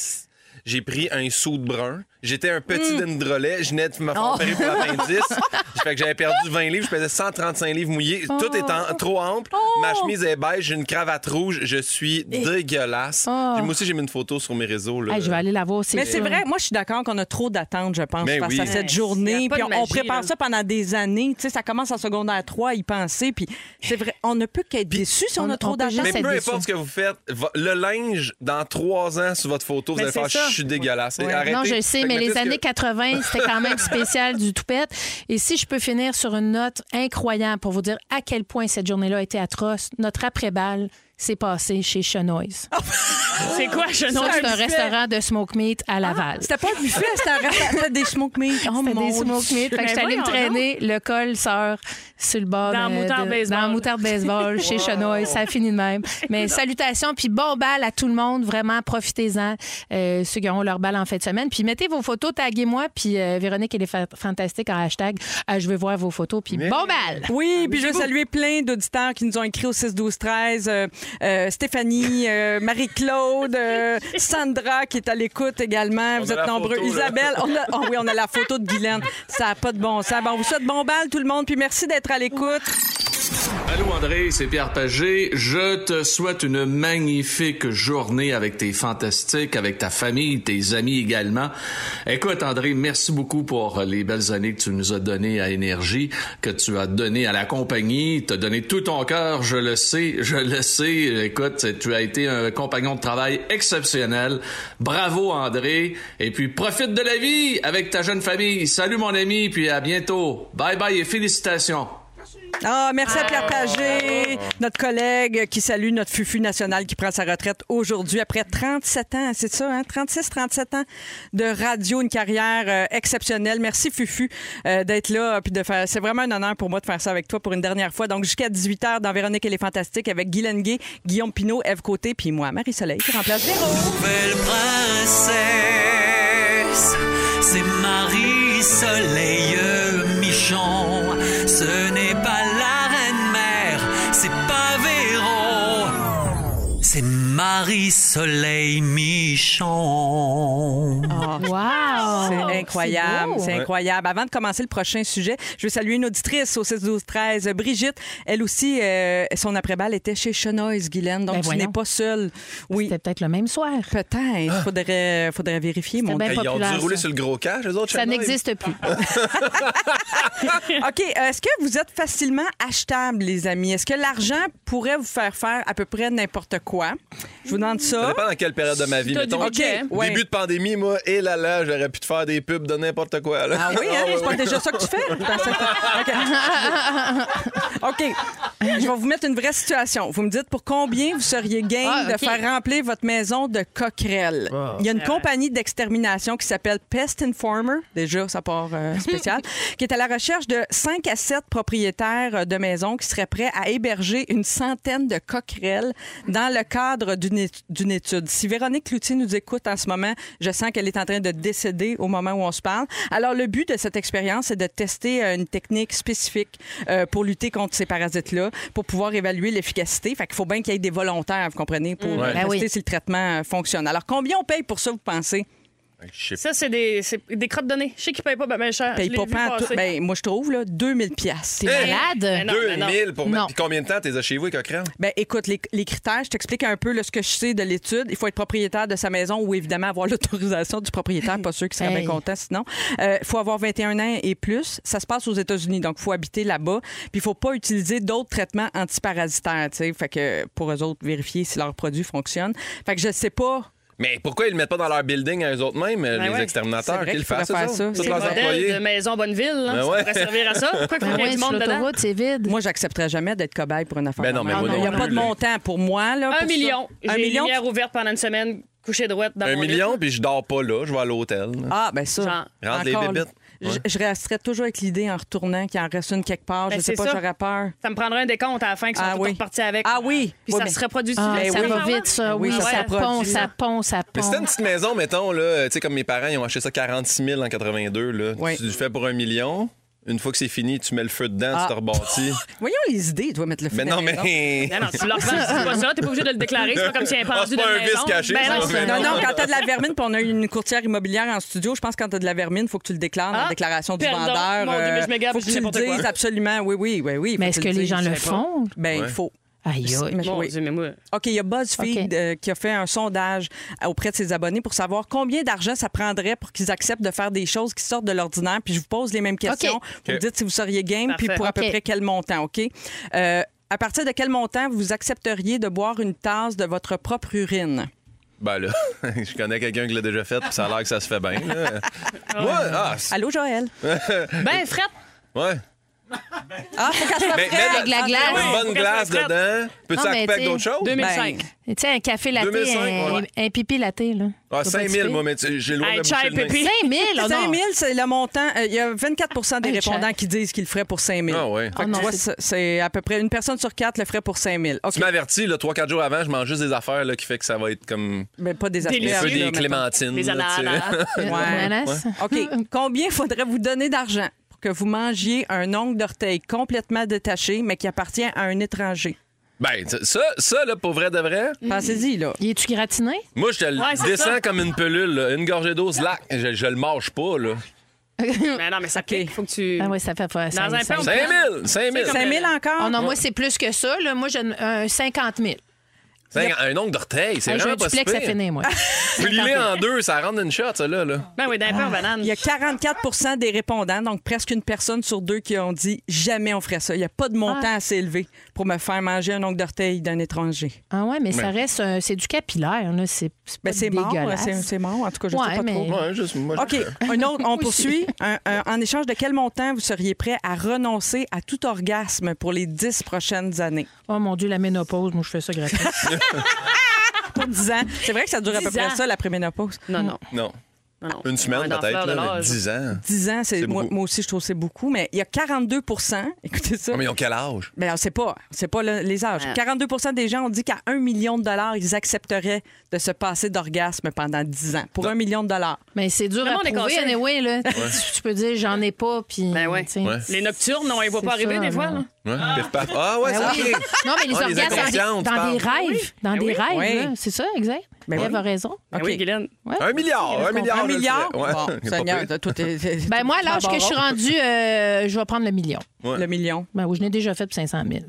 J'ai pris un saut de brun J'étais un petit Mm. dendrolet. Je venais de me faire Oh. opérer pour l'appendix. fait que j'avais perdu 20 livres. Je pesais 135 livres mouillés. Tout Oh. étant trop ample. Ma chemise est beige. J'ai une cravate rouge. Je suis dégueulasse. Oh. Puis moi aussi, j'ai mis une photo sur mes réseaux. Là. Hey, je vais aller la voir. Mais c'est vrai, moi, je suis d'accord qu'on a trop d'attentes, je pense, Ben face oui. à cette journée. Puis on, prépare là. ça pendant des années. Tu sais, ça commence en secondaire 3 à y penser. Puis c'est vrai, on ne peut qu'être déçu si on, on- a trop d'attentes. Mais c'est peu importe ce que vous faites, le linge, dans trois ans, sur votre photo, vous Mais allez faire je suis dégueulasse. Arrêtez. Non, je sais, mais les que- années 80, c'était quand même spécial du toupette. Et si je peux finir sur une note incroyable pour vous dire à quel point cette journée-là a été atroce, notre après-balle s'est passé chez Chenoise. C'est quoi, sais c'est un restaurant de smoke meat à Laval. C'était pas un buffet, c'était un restaurant, des smoke meat. Oh, C'était mon des smoke meat. Fait que j'étais allée me traîner, le col sort sur le bord Dans de- Moutarde de- Baseball. Dans Moutarde Baseball, chez Chenoise. Ça a fini de même. Mais salutations, puis bon bal à tout le monde. Vraiment, profitez-en, euh, ceux qui auront leur bal en fin de semaine. Puis mettez vos photos, taguez-moi, puis euh, Véronique, elle est fa- fantastique en hashtag. Euh, je veux voir vos photos, puis bon bal! Oui, puis je veux saluer plein d'auditeurs qui nous ont écrit au 6 12 13 euh, Stéphanie, euh, Marie-Claude, euh, Sandra qui est à l'écoute également. Vous êtes nombreux. photo. Isabelle, on a, oh oui, on a la photo de Guylaine. Ça n'a pas de bon sens. Bon, on vous souhaite bon bal tout le monde, puis merci d'être à l'écoute. Allô André, c'est Pierre Pagé. Je te souhaite une magnifique journée avec tes fantastiques, avec ta famille, tes amis également. Écoute André, merci beaucoup pour les belles années que tu nous as données à Énergie, que tu as donné à la compagnie. Tu as donné tout ton cœur, je le sais, je le sais. Écoute, tu as été un compagnon de travail exceptionnel. Bravo André. Et puis profite de la vie avec ta jeune famille. Salut mon ami, puis à bientôt. Bye bye et félicitations. Ah, merci à Pierre Pagé, notre collègue qui salue notre fufu national qui prend sa retraite aujourd'hui après 37 ans, c'est ça, hein? 36, 37 ans de radio, une carrière euh, exceptionnelle. Merci Fufu euh, d'être là puis de faire. C'est vraiment un honneur pour moi de faire ça avec toi pour une dernière fois. Donc jusqu'à 18h dans Véronique et les Fantastiques avec Guy Lenguet, Guillaume Pinot, Eve Côté puis moi, Marie Soleil qui remplace Véro. Nouvelle princesse, c'est Marie-Soleil Michon. Ce n'est Marie-Soleil Michon. Wow! C'est incroyable, c'est incroyable. Avant de commencer le prochain sujet, je veux saluer une auditrice au 6 12 13 Brigitte, elle aussi euh, son après-balle était chez Chenoise Guylaine. Donc Ben tu voyons. n'es pas seule. Oui, C'était peut-être le même soir. peut-être. Faudrait faudrait vérifier mon Hey, ils ont populaire, dû rouler ça. sur le gros cash, les autres. Ça n'existe plus. OK, euh, est-ce que vous êtes facilement achetable les amis? Est-ce que l'argent pourrait vous faire faire à peu près n'importe quoi? Je vous demande Ça ça. dépend dans quelle période de ma vie. Mettons, budget. OK, ouais. Début de pandémie, moi, et là là, j'aurais pu te faire des pubs de n'importe quoi. Là. Ah oui, hein? ouais, c'est pas déjà ça que tu fais? Je pensais que- OK. OK. Je vais vous mettre une vraie situation. Vous me dites pour combien vous seriez game Ah, de faire remplir votre maison de coquerelles? Il y a une compagnie d'extermination qui s'appelle Pest Informer, déjà, ça part euh, spécial, qui est à la recherche de 5 à 7 propriétaires euh, de maisons qui seraient prêts à héberger une centaine de coquerelles dans le cadre d'une étude. Si Véronique Cloutier nous écoute en ce moment, je sens qu'elle est en train de décéder au moment où on se parle. Alors, le but de cette expérience, c'est de tester euh, une technique spécifique euh, pour lutter contre ces parasites-là, pour pouvoir évaluer l'efficacité. Fait qu'il faut bien qu'il y ait des volontaires, vous comprenez, pour Ben tester oui. si le traitement euh, fonctionne. Alors, combien on paye pour ça, vous pensez? Ça, c'est des, c'est des crottes de nez. Je sais qu'ils payent pas ben, ben cher. Paye Je l'ai pas vu pas en tout- passer. Ben, moi, je trouve, là, 2000 pièces. T'es malade? Ben non, ben non. 2000 pour Non. mettre. Puis combien de temps t'es chez vous, coquerelles? Ben, écoute, les, les critères, je t'explique un peu là, ce que je sais de l'étude. Il faut être propriétaire de sa maison ou évidemment avoir l'autorisation du propriétaire, pas sûr qu'il serait Hey. bien content sinon. Euh, Il faut avoir 21 ans et plus. Ça se passe aux États-Unis, donc il faut habiter là-bas. Puis il faut pas utiliser d'autres traitements antiparasitaires, tu sais. Fait que pour eux autres, vérifier si leurs produits fonctionnent. Fait que je sais pas. Mais pourquoi ils le mettent pas dans leur building à eux autres mêmes, les ouais. exterminateurs, qu'ils fassent, faire ça. Tous C'est leurs le modèle employés. de Maison Bonneville. Là. Ben Ça ouais. pourrait servir à ça. Pourquoi Ben du monde l'autoroute, c'est vide. Moi, j'accepterais jamais d'être cobaye pour une affaire. Ben non, de mais moi Il n'y a non pas de montant pour moi. Là, Un pour ça. million. Un J'ai les million? lumières ouvertes pendant une semaine, couché droite dans Un mon million, puis je dors pas là, je vais à l'hôtel. Ah, ben ça. Rentre les bébites. Je- Ouais. Je resterais toujours avec l'idée en retournant qu'il en reste une quelque part. Ben, je sais pas, ça. j'aurais peur. Ça me prendrait un décompte à la fin qui sont Ah oui. repartis avec. Ah oui. Puis Oui, ça mais- se reproduit Ah, Ben ça oui. va vite, ça. Oui, ça ça, se pond, ça pond, ça Mais pond. c'était une petite maison, mettons, là, tu sais, comme mes parents, ils ont acheté ça 46 000 en 82, là. Oui. Tu le fais pour un million. Une fois que c'est fini, tu mets le feu dedans, Ah. tu te rebâtis. Voyons les idées, tu dois mettre le feu Mais dans non, la maison. mais. Non, non, tu leur revends, c'est pas ça, t'es pas obligé de le déclarer. C'est pas comme si un Ah, pendu c'est de pas un vice maison. caché, Ben ça, non, mais- Non, non, quand t'as de la vermine puis on a une courtière immobilière en studio, je pense que quand t'as de la vermine, il faut que tu le déclares dans la Ah, déclaration du pardon. vendeur. Mon Dieu, mais je m'égare, faut je que dis tu le n'importe quoi. dises absolument. Oui, oui, oui, oui. Mais est-ce tu que le les dises. gens le font? Ben, Ouais. il faut. Aïe, aïe. Mais Mon oui. Dieu, mais moi. OK, il y a BuzzFeed euh, qui a fait un sondage auprès de ses abonnés pour savoir combien d'argent ça prendrait pour qu'ils acceptent de faire des choses qui sortent de l'ordinaire. Puis je vous pose les mêmes questions. Vous me dites si vous seriez game, puis Parfait. pour à peu près quel montant, OK? Euh, à partir de quel montant vous accepteriez de boire une tasse de votre propre urine? Ben là, je connais quelqu'un qui l'a déjà fait, puis ça a l'air que ça se fait bien. là. Ouais, ah, Allô, Joël? Ben, frette. ouais. Ah, faut qu'elle soit Mais Avec la une glace. oui. bonne glace dedans. Peux-tu Non, mais accouper avec d'autres choses? 2005. Ben, Tu sais, un café latte, 2005, un, ouais. un pipi latte, là. Ah, Ça doit pas 5000, être moi, mais tu- j'ai loin Hey, de chai, le nez. pépi. 5 000? Oh, non. 5 000, c'est le montant. Euh, Il y a 24 des Hey, répondants qui disent qu'ils le feraient pour 5 000. Ah ouais. Fait que Oh tu vois, c'est- c'est- c'est à peu près une personne sur quatre le ferait pour 5 000. OK. Tu m'avertis, là, 3-4 jours avant, je mange juste des affaires là, qui fait que ça va être comme Mais pas des un Délicieux. asperges. peu là, des mettons. clémentines. Les là, tu sais. ananas. Euh, Ouais. ananas? OK. Combien faudrait vous donner d'argent? Que vous mangiez un ongle d'orteil complètement détaché, mais qui appartient à un étranger? Ben, ça, ça, là, pour vrai de vrai, Pensez-y, là. Y es-tu gratiné? moi, je te le Ouais, c'est descends ça. comme une pelule, là. une gorgée d'eau, slack. Je, je le mange pas, là. Mais non, mais ça pique. Faut que tu. Ah oui, ça fait pas Dans un pain, on 5 000! 5 000! 5 000 encore? Oh non, moi, c'est plus que ça. Là. Moi, j'ai un 50 000. Cinq- Un ongle d'orteil, c'est Hey, J'ai un vraiment pas si duplex à pire. finir, moi. Plier en deux, ça rentre une shot, ça, là. là. Ben oui, d'un pain aux bananes. Il y a 44% des répondants, donc presque une personne sur deux qui ont dit jamais on ferait ça. Il n'y a pas de montant assez élevé pour me faire manger un ongle d'orteil d'un étranger. Ah ouais, mais ça reste... un- c'est du capillaire, là. C'est c'est pas Ben, c'est mort, dégueulasse. c'est c'est mort. En tout cas, je ne Ouais, sais pas mais- trop. Ouais, juste, moi, je- OK, un autre, on poursuit. Un- un- en échange de quel montant vous seriez prêt à renoncer à tout orgasme pour les 10 prochaines années? Oh mon Dieu, la ménopause, moi, je fais ça gratuit. Pour 10 ans. C'est vrai que ça dure à peu 10 près ça, la préménopause. Non, non. Non. Non, non. Une semaine, Ouais, peut-être, fleur de là, mais l'âge. 10 ans. 10 ans, c'est moi, aussi, je trouve que c'est beaucoup, mais il y a 42% écoutez ça. Ah, mais ils ont quel âge? Mais on ne sait pas. C'est pas le- les âges. Ouais. 42% des gens ont dit qu'à 1 million de dollars, ils accepteraient de se passer d'orgasme pendant 10 ans. Pour 1 million de dollars. mais c'est dur à prouver, anyway, là. Tu- Tu peux dire, j'en ai pas, puis... Ben ouais. tu sais. Ouais. Les nocturnes, on les voit C'est pas arriver ça, des fois. là. Ouais, paf. Ah, ouais, Ben ça, oui. Non, mais les Ah, les orgasmes dans des, dans des parles. rêves. Dans Ben des rêves. C'est ça, exact. Ben oui. a raison. Ben OK. oui, Guylaine. Ouais. Un milliard, un milliard. Un milliard? Ouais. Bon, Seigneur, tout est- est- Ben moi, à l'âge que je suis rendue, euh, je vais prendre le million. Ouais. Le million. Ben oui, je n'ai déjà fait pour 500 000.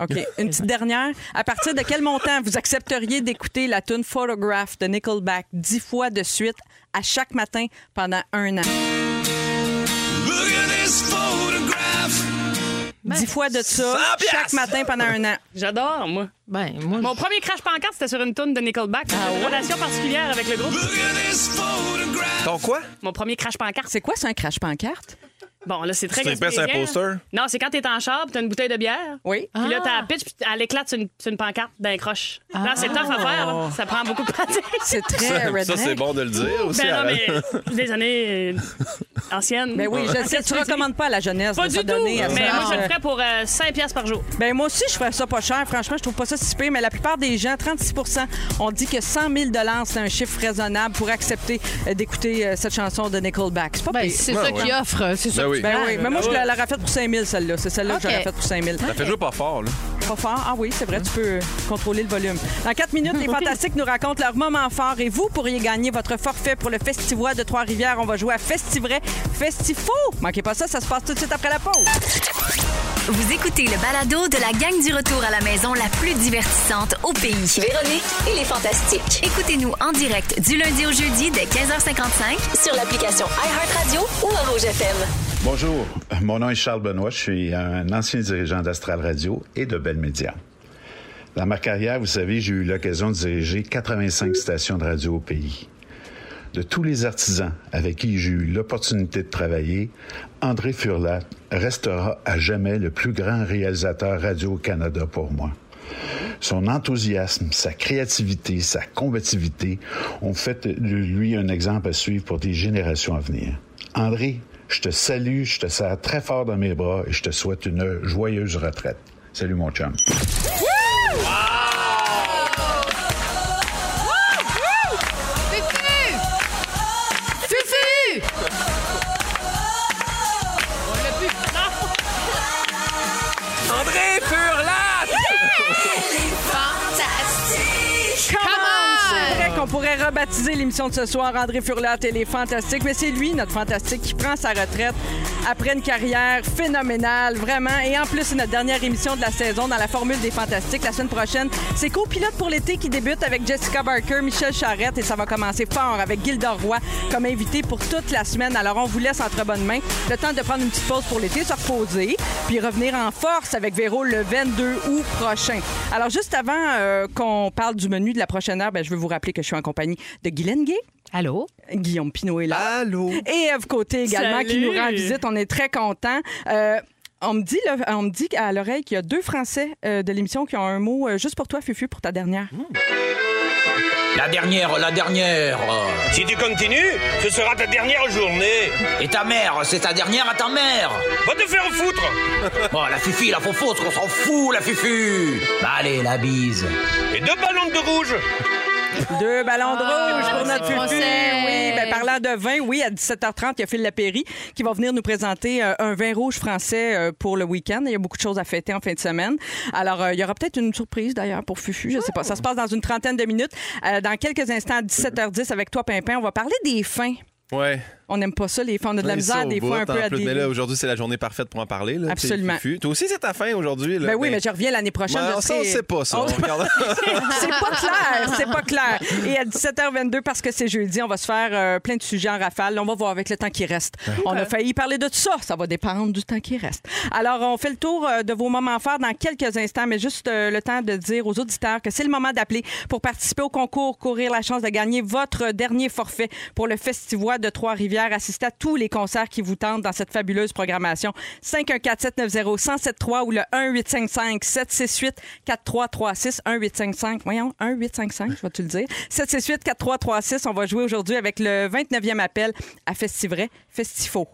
OK. Une petite dernière. À partir de quel montant vous accepteriez d'écouter la tune Photograph de Nickelback dix fois de suite à chaque matin pendant un an? Dix fois de ça 100 chaque matin pendant un an. J'adore, moi. Ben, moi, Mon premier crash pancarte, c'était sur une toune de Nickelback. J'ai une relation particulière avec le groupe. Ton quoi? Mon premier crash pancarte. C'est quoi, ça, un crash pancarte? Bon, là, c'est très Tu tripais sur un poster? hein. Non, c'est quand t'es en char, t'as une bouteille de bière. Oui. Puis là, Ah. t'as la pitch, puis elle éclate sur une, sur une pancarte d'un croche. Là, c'est tough à faire. là. Ça prend beaucoup de pratique. C'est très Ça, redneck. ça, c'est bon de le dire aussi. Ben non, Alain. mais des années euh, anciennes. Ben oui, je sais, tu recommandes pas à la jeunesse Pas de du tout. donner à Mais ça. moi, je le ferais pour euh, 5 piastres par jour. Ben moi aussi, je ferais ça pas cher. Franchement, je trouve pas ça si pire, mais la plupart des gens, 36% ont dit que 100 000 c'est un chiffre raisonnable pour accepter euh, d'écouter euh, cette chanson de Nickelback. C'est pas ben, pire. c'est Ben ça ouais. qu'il offre. C'est ça Ben oui. Ben oui, mais moi, je l'aurais fait pour 5 000, celle-là. C'est celle-là OK. que j'aurais fait pour 5 000. Ça fait jouer pas fort, là. Pas fort? Ah oui, c'est vrai, tu peux contrôler le volume. Dans 4 minutes, les Fantastiques nous racontent leur moment fort et vous pourriez gagner votre forfait pour le Festivois de Trois-Rivières. On va jouer à Festivray, Festifou. Manquez pas ça, ça se passe tout de suite après la pause. Vous écoutez le balado de la gang du retour à la maison la plus divertissante au pays. Véronique et les Fantastiques. Écoutez-nous en direct du lundi au jeudi dès 15h55 Sur l'application iHeartRadio ou à Rouge FM. Bonjour, mon nom est Charles Benoît, je suis un ancien dirigeant d'Astral Radio et de Bell Média. Dans ma carrière, vous savez, j'ai eu l'occasion de diriger 85 stations de radio au pays. De tous les artisans avec qui j'ai eu l'opportunité de travailler, André Furlat restera à jamais le plus grand réalisateur radio au Canada pour moi. Son enthousiasme, sa créativité, sa combativité ont fait de lui un exemple à suivre pour des générations à venir. André, je te salue, je te serre très fort dans mes bras et je te souhaite une joyeuse retraite. Salut mon chum. Rebaptiser l'émission de ce soir. André Furlat et les Fantastiques, mais c'est lui, notre fantastique, qui prend sa retraite après une carrière phénoménale, vraiment. Et en plus, c'est notre dernière émission de la saison dans la formule des Fantastiques. La semaine prochaine, c'est copilote pour l'été qui débute avec Jessica Barker, Michel Charrette, et ça va commencer fort avec Gilda Roy comme invité pour toute la semaine. Alors, on vous laisse entre bonnes mains. Le temps de prendre une petite pause pour l'été, se reposer, puis revenir en force avec Véro le 22 août prochain. Alors, juste avant euh, qu'on parle du menu de la prochaine heure, ben, je veux vous rappeler que je suis en compagnie de Guylaine Gay. Allô? Guillaume Pinot est là. Allô? Et Eve Côté également qui nous rend visite. On est très contents. Euh, on me dit, là, on me dit à l'oreille qu'il y a deux Français euh, de l'émission qui ont un mot euh, juste pour toi, Fufu, pour ta dernière. La dernière, la dernière. Si tu continues, ce sera ta dernière journée. Et ta mère, c'est ta dernière à ta mère. Va te faire foutre. Bon, la fifi, la faut foutre, on s'en fout, la fufu. Bah allez, la bise. Et deux ballons de rouge. Deux ballons de Ah, rouge pour notre Fufu. français. Oui, ben, parlant de vin, oui, à 17h30, il y a Phil Lapéry qui va venir nous présenter euh, un vin rouge français euh, pour le week-end. Il y a beaucoup de choses à fêter en fin de semaine. Alors, euh, il y aura peut-être une surprise d'ailleurs pour Fufu. Je sais pas. Ça se passe dans une trentaine de minutes. Euh, dans quelques instants, à 17h10, avec toi, Pimpin, on va parler des fins. Ouais. On n'aime pas ça, les fins. On a de la misère, des fois, un peu à plus. des... Mais là, aujourd'hui, c'est la journée parfaite pour en parler. Là, Absolument. Toi aussi, c'est ta fin aujourd'hui. Ben oui, mais je reviens l'année prochaine. ben, ça, on sait pas, ça. C'est pas clair, c'est pas clair. Et à 17h22, parce que c'est jeudi, on va se faire euh, plein de sujets en rafale. On va voir avec le temps qui reste. On a failli parler de tout ça. Ça va dépendre du temps qui reste. Alors, on fait le tour euh, de vos moments forts dans quelques instants, mais juste euh, le temps de dire aux auditeurs que c'est le moment d'appeler pour participer au concours, courir la chance de gagner votre dernier forfait pour le Festivois de Trois-Rivières. Assister à tous les concerts qui vous tentent dans cette fabuleuse programmation. 514-790-1073 ou le 1-855-768-4336. 1-855, voyons, 1-855, je vais te le dire. 768-4336. On va jouer aujourd'hui avec le 29e appel à Festivray, Festifo.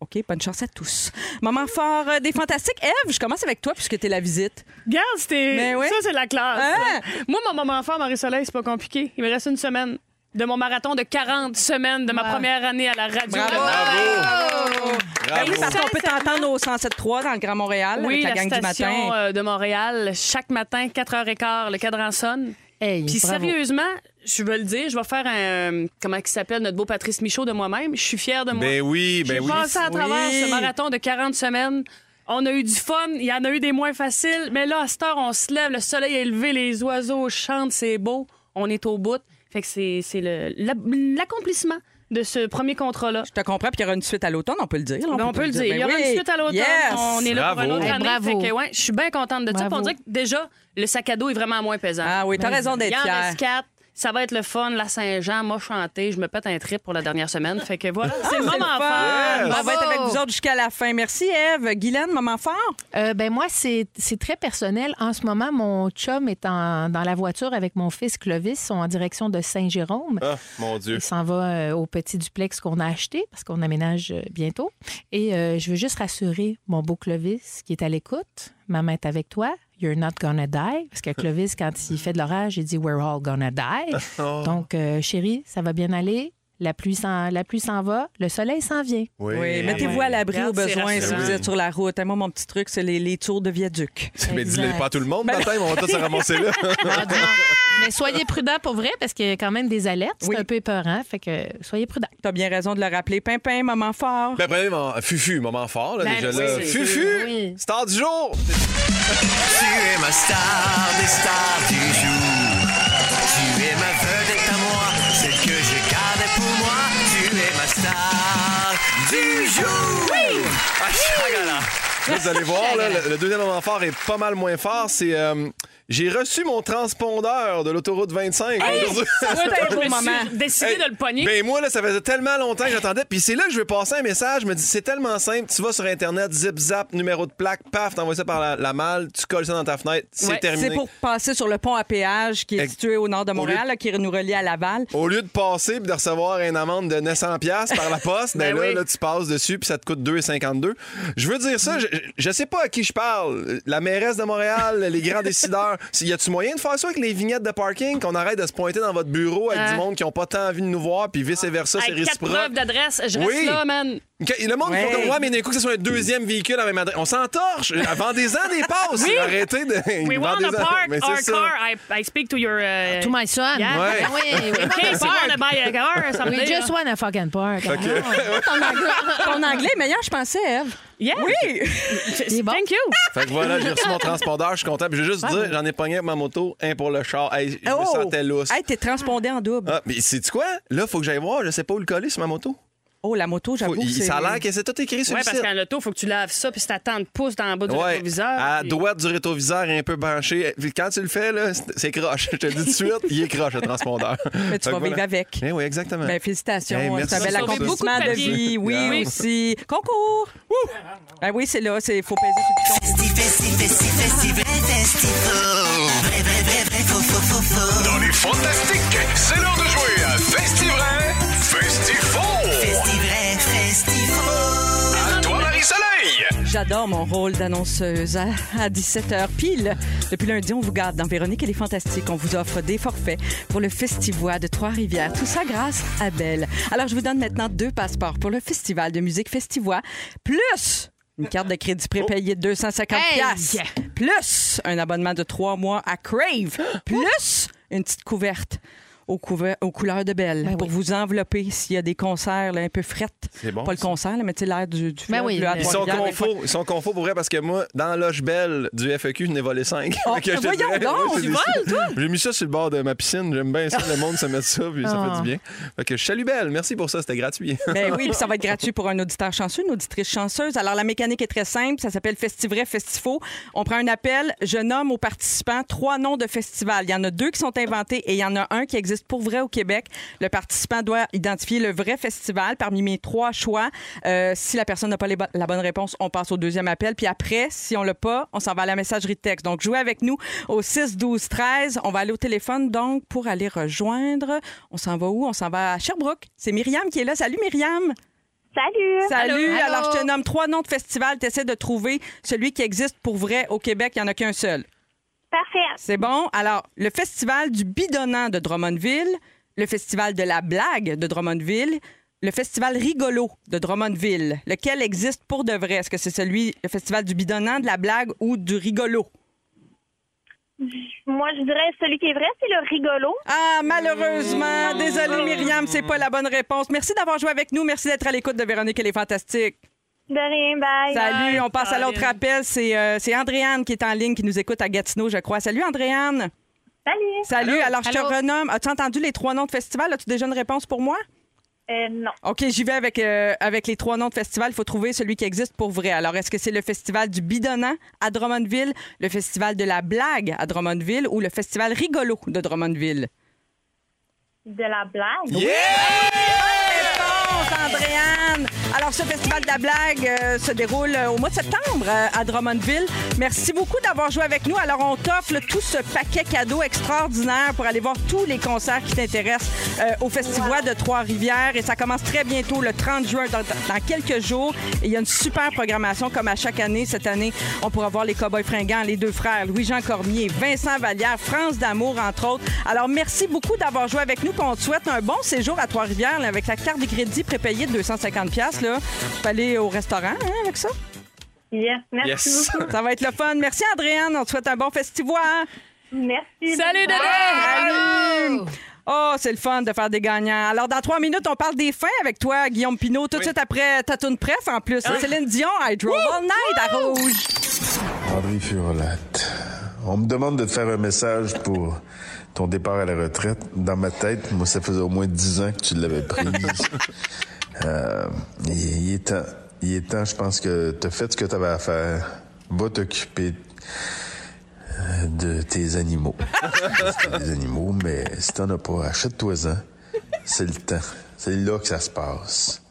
OK, bonne chance à tous. Moment fort euh, des fantastiques. Eve, je commence avec toi puisque tu es la visite. Regarde, c'était. Ça, c'est la classe. Hein? Moi, mon moment fort, Marie-Soleil, c'est pas compliqué. Il me reste une semaine de mon marathon de 40 semaines de ma première année à la radio. Bravo! Bravo! Ben oui, parce qu'on peut t'entendre au 107.3 dans le Grand Montréal Oui, avec la, la, gang du station matin. euh, de Montréal, chaque matin, 4h15, le cadran sonne. Hey, Puis bravo. sérieusement, je veux le dire, je vais faire un. Comment il s'appelle, notre beau Patrice Michaud de moi-même. Je suis fière de moi. Ben oui, ben J'ai oui. passé à travers Oui. ce marathon de 40 semaines. On a eu du fun, il y en a eu des moins faciles, mais là, à cette heure, on se lève, le soleil est levé, les oiseaux chantent, c'est beau, on est au bout. Fait que c'est c'est le- la- l'accomplissement de ce premier contrat-là. Je te comprends, puis il y aura une suite à l'automne, on peut le dire. là, Ben, on peut le dire. Il y Ben aura oui. une suite à l'automne. Yes. On est là pour une autre année. bravo. Fait que, ouais, je suis bien contente de ça. Bravo. Pour dire que déjà, le sac à dos est vraiment moins pesant. Ah oui, t'as raison Il y d'être en reste quatre. Ça va être le fun, la Saint-Jean, m'a chanté, je me pète un trip pour la dernière semaine. Fait que voilà, c'est le C'est moment le fun. fort. On va être avec vous autres jusqu'à la fin. Merci, Eve. Guylaine, moment fort? Euh, ben moi, c'est c'est très personnel. En ce moment, mon chum est en- dans la voiture avec mon fils Clovis. Ils sont en direction de Saint-Jérôme. Ah, mon Dieu. Il s'en va euh, au petit duplex qu'on a acheté parce qu'on aménage euh, bientôt. Et euh, je veux juste rassurer mon beau Clovis qui est à l'écoute. Maman est avec toi. You're not gonna die. Parce que Clovis, quand il fait de l'orage, il dit We're all gonna die. Oh. Donc, euh, chérie, ça va bien aller? La pluie s'en la pluie s'en va. Le soleil s'en vient. Oui. Oui, mettez-vous à l'abri au besoin si vous êtes sur la route. Et moi, mon petit truc, c'est les, les tours de viaduc. Mais dis-le pas à tout le monde, Ben- baptême, on va tous se ramasser là. Ah. Mais soyez prudents pour vrai parce qu'il y a quand même des alertes. C'est Oui. un peu épeurant. Fait que soyez prudents. T'as bien raison de le rappeler. Pimpin, moment fort. Ben, moment, Fufu, moment fort, là, Ben déjà oui, là. Fufu, oui. star du jour. Tu es ma star des stars du jour. Tu es ma vedette à moi, du jour. Oui! Ah, vous allez voir, là, le, le deuxième moment fort est pas mal moins fort. C'est. euh, j'ai reçu mon transpondeur de l'autoroute 25 aujourd'hui. Ça, Ouais, c'est un je beau me moment. suis décidé Hey, de le pogner. Ben moi, là, ça faisait tellement longtemps que j'attendais. Puis c'est là que je vais passer un message. Je me dis, c'est tellement simple. Tu vas sur Internet, zip zap, numéro de plaque, paf, t'envoies ça par la, la malle, tu colles ça dans ta fenêtre, c'est Ouais, terminé. C'est pour passer sur le pont à péage qui est situé au nord de Montréal, lieu- là, qui nous relie à Laval. Au lieu de passer et de recevoir une amende de 900 pièces par la poste, ben, Ben là, oui. là, tu passes dessus puis ça te coûte 2,52. Je veux dire ça, je, je sais pas à qui je parle. La mairesse de Montréal, les grands décideurs. Y a-tu moyen de faire ça avec les vignettes de parking, qu'on arrête de se pointer dans votre bureau avec du monde qui ont pas tant envie de nous voir puis vice versa, c'est réciproque? preuves d'adresse, je reste Oui. là, man. Ok, Le monde Ouais. font comme, ouais, mais d'un coup, que ce soit un deuxième véhicule à la même adresse. On s'entorche. Vendez-en des passes. Oui. Arrêtez de. We want to park Mais our c'est ça. car. I, I speak to your... uh, To my son. Yeah. Ouais. Ah Oui, we want case to want to buy a car someday. We just want a fucking park. Fait que- Ton anglais, ton anglais est meilleur, je pensais, Eve. Yeah. Oui! C'est bon. Thank you. Fait que voilà, j'ai reçu mon transpondeur, je suis content. Puis je vais juste dire, j'en ai pogné avec ma moto, un pour le char. Hey, je me sentais lousse. Oh! Hey, t'es transpondé en double. Ah, mais c'est quoi? Là, faut que j'aille voir. Je sais pas où le coller sur ma moto. Oh, la moto, j'avoue ça a l'air que c'est tout écrit sur Ouais, le parce site. qu'en auto, il faut que tu laves ça, puis c'est à tant de pouces dans le bas du Ouais, rétroviseur. à puis- droite du rétroviseur, un peu penché. Quand tu le fais, là, c'est- croche. Je te le dis tout de suite, il est croche, le transpondeur. Mais tu Fait vas vivre avec. Eh oui, exactement. Ben, félicitations. Hey, merci. c'est un bel Ça sauvé accomplissement de de, vie. Oui, oui. aussi. Concours! Ben oui, c'est là. Il faut peser sur le. Dans les fantastiques, c'est l'heure de jouer à Festivray, Festifaux. J'adore mon rôle d'annonceuse à, à 17h pile. Depuis lundi, on vous garde dans Véronique et les Fantastiques. On vous offre des forfaits pour le Festivois de Trois-Rivières. Tout ça grâce à Belle. Alors, je vous donne maintenant deux passeports pour le Festival de musique Festivois, plus une carte de crédit prépayée de 250 Hey! piastres, plus un abonnement de trois mois à Crave, plus une petite couverte aux, couver- aux couleurs de Belle Ben pour oui. vous envelopper s'il y a des concerts là, un peu frettes. C'est bon, Pas le concert, là, mais tu sais, l'air du, du Ben fleuve, oui, le- Ils sont confos, ils sont confos pour vrai parce que moi, dans l'Oche Belle du FEQ, je n'ai volé 5. Oh, voyons donc, tu voles, J'ai mis ça sur le bord de ma piscine. J'aime bien ça, le monde se met ça, puis ça Ah. fait du bien. Fait que je salue Belle. Merci pour ça, c'était gratuit. Ben oui, puis ça va être gratuit pour un auditeur chanceux, une auditrice chanceuse. Alors, la mécanique est très simple. Ça s'appelle Festivray Festifaux. On prend un appel. Je nomme aux participants trois noms de festivals. Il y en a deux qui sont inventés et il y en a un qui existe pour vrai au Québec. Le participant doit identifier le vrai festival parmi mes trois choix. Euh, si la personne n'a pas les bo- la bonne réponse, on passe au deuxième appel. Puis après, si on l'a pas, on s'en va à la messagerie de texte. Donc, jouez avec nous au 6 12 13. On va aller au téléphone donc pour aller rejoindre. On s'en va où? On s'en va à Sherbrooke. C'est Myriam qui est là. Salut Myriam. Salut! Salut! Allô? Alors, je te nomme trois noms de festivals. Tu essaies de trouver celui qui existe pour vrai au Québec. Il n'y en a qu'un seul. Parfait. C'est bon? Alors, le festival du bidonnant de Drummondville, le festival de la blague de Drummondville, le festival rigolo de Drummondville. Lequel existe pour de vrai? Est-ce que c'est celui, le festival du bidonnant, de la blague ou du rigolo? Moi, je dirais celui qui est vrai, c'est le rigolo. Ah, malheureusement. Désolée, Myriam, c'est pas la bonne réponse. Merci d'avoir joué avec nous. Merci d'être à l'écoute de Véronique et les Fantastiques. De rien, bye. Salut, on passe à l'autre appel. C'est euh, c'est Andréane qui est en ligne, qui nous écoute à Gatineau, je crois. Salut, Andréane. Salut. Salut. Alors, je te renomme. As-tu entendu les trois noms de festival? As-tu déjà une réponse pour moi? Euh, non. OK, j'y vais avec, euh, avec les trois noms de festival. Il faut trouver celui qui existe pour vrai. Alors, est-ce que c'est le festival du bidonnant à Drummondville, le festival de la blague à Drummondville ou le festival rigolo de Drummondville? De la blague? Yeah! Réponse, Andréane. Alors, ce festival de la blague euh, se déroule euh, au mois de septembre euh, à Drummondville. Merci beaucoup d'avoir joué avec nous. Alors, on t'offre là, tout ce paquet cadeau extraordinaire pour aller voir tous les concerts qui t'intéressent euh, au Festival de Trois-Rivières. Et ça commence très bientôt, le 30 juin, dans, dans quelques jours. Et il y a une super programmation, comme à chaque année. Cette année, on pourra voir les Cowboys fringants, les deux frères, Louis-Jean Cormier, Vincent Vallière, France d'Amour, entre autres. Alors, merci beaucoup d'avoir joué avec nous. On te souhaite un bon séjour à Trois-Rivières là, avec la carte de crédit prépayée de 250 pièces là. Tu peux aller au restaurant hein, avec ça? Yes, merci Yes. beaucoup. Ça va être le fun. Merci, Andréane. On te souhaite un bon festival. Merci. Salut. Salut! Oh, c'est le fun de faire des gagnants. Alors, dans trois minutes, on parle des fins avec toi, Guillaume Pinot. Tout de suite après ta toune presse, en plus. Céline Dion, I Drove All Night à Rouge. André Furolette. On me demande de te faire un message pour ton départ à la retraite. Dans ma tête, moi, ça faisait au moins dix ans que tu l'avais prise. Euh, il, est temps. Il est temps, je pense que tu as fait ce que tu avais à faire. Va t'occuper euh, de tes animaux. Des animaux, mais si t'en as pas, achète-toi-en. C'est le temps. C'est là que ça se passe.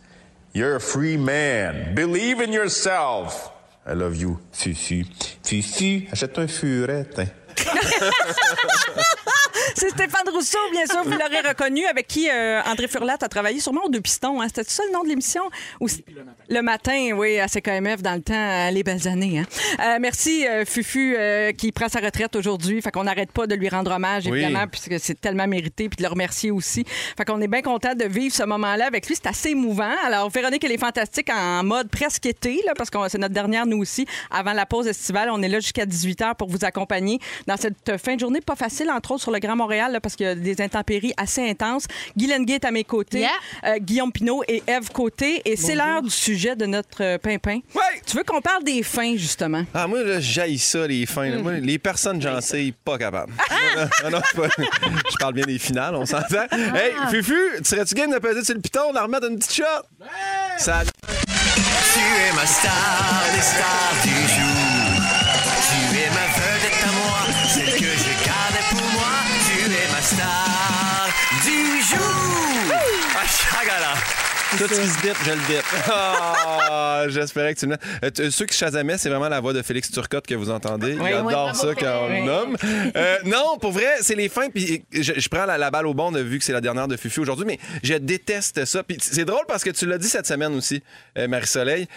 You're a free man. Believe in yourself. I love you, Fufu. Fufu, achète-toi un furet. hein. C'est Stéphane Rousseau, bien sûr, vous l'aurez reconnu, avec qui euh, André Furlat a travaillé sûrement aux Deux Pistons. Hein. C'était ça le nom de l'émission? Ou c- le matin. oui, à CKMF dans le temps, euh, les belles années. hein. Euh, merci, euh, Fufu, qui prend sa retraite aujourd'hui. Fait qu'on n'arrête pas de lui rendre hommage, Oui. évidemment, puisque c'est tellement mérité, puis de le remercier aussi. Fait qu'on est bien content de vivre ce moment-là avec lui. C'est assez émouvant. Alors, Véronique, elle est fantastique en mode presque été, là, parce que c'est notre dernière, nous aussi, avant la pause estivale. On est là jusqu'à 18 h pour vous accompagner dans cette fin de journée pas facile, entre autres sur le Grand Montréal, là, parce qu'il y a des intempéries assez intenses. Guy Lenguet est à mes côtés, Yeah. euh, Guillaume Pinot et Eve Côté. Et c'est l'heure du sujet de notre euh, pimpin. Tu veux qu'on parle des fins, justement? Ah, moi, là, j'haïs ça, les fins. Moi, les personnes gentilles, pas capables. Non, non, c'est pas- Je parle bien des finales, on s'entend. Hey, Fufu, tu serais-tu game de peser sur le piton, de remettre une petite shot? Ça... Tu es ma star des stars du jour. Tu es ma star du jour. Ah, chagala! Tout ce qui se je le dip. Ah, J'espérais que tu mettes. Euh, t- Ceux qui chasamaient, c'est vraiment la voix de Félix Turcotte que vous entendez. Oui, Il adore oui. ça quand on le nomme. Euh, non, pour vrai, c'est les fins. Puis je, je prends la, la balle au bon de vu que c'est la dernière de Fufu aujourd'hui, mais je déteste ça. Puis c'est drôle parce que tu l'as dit cette semaine aussi, euh, Marie-Soleil.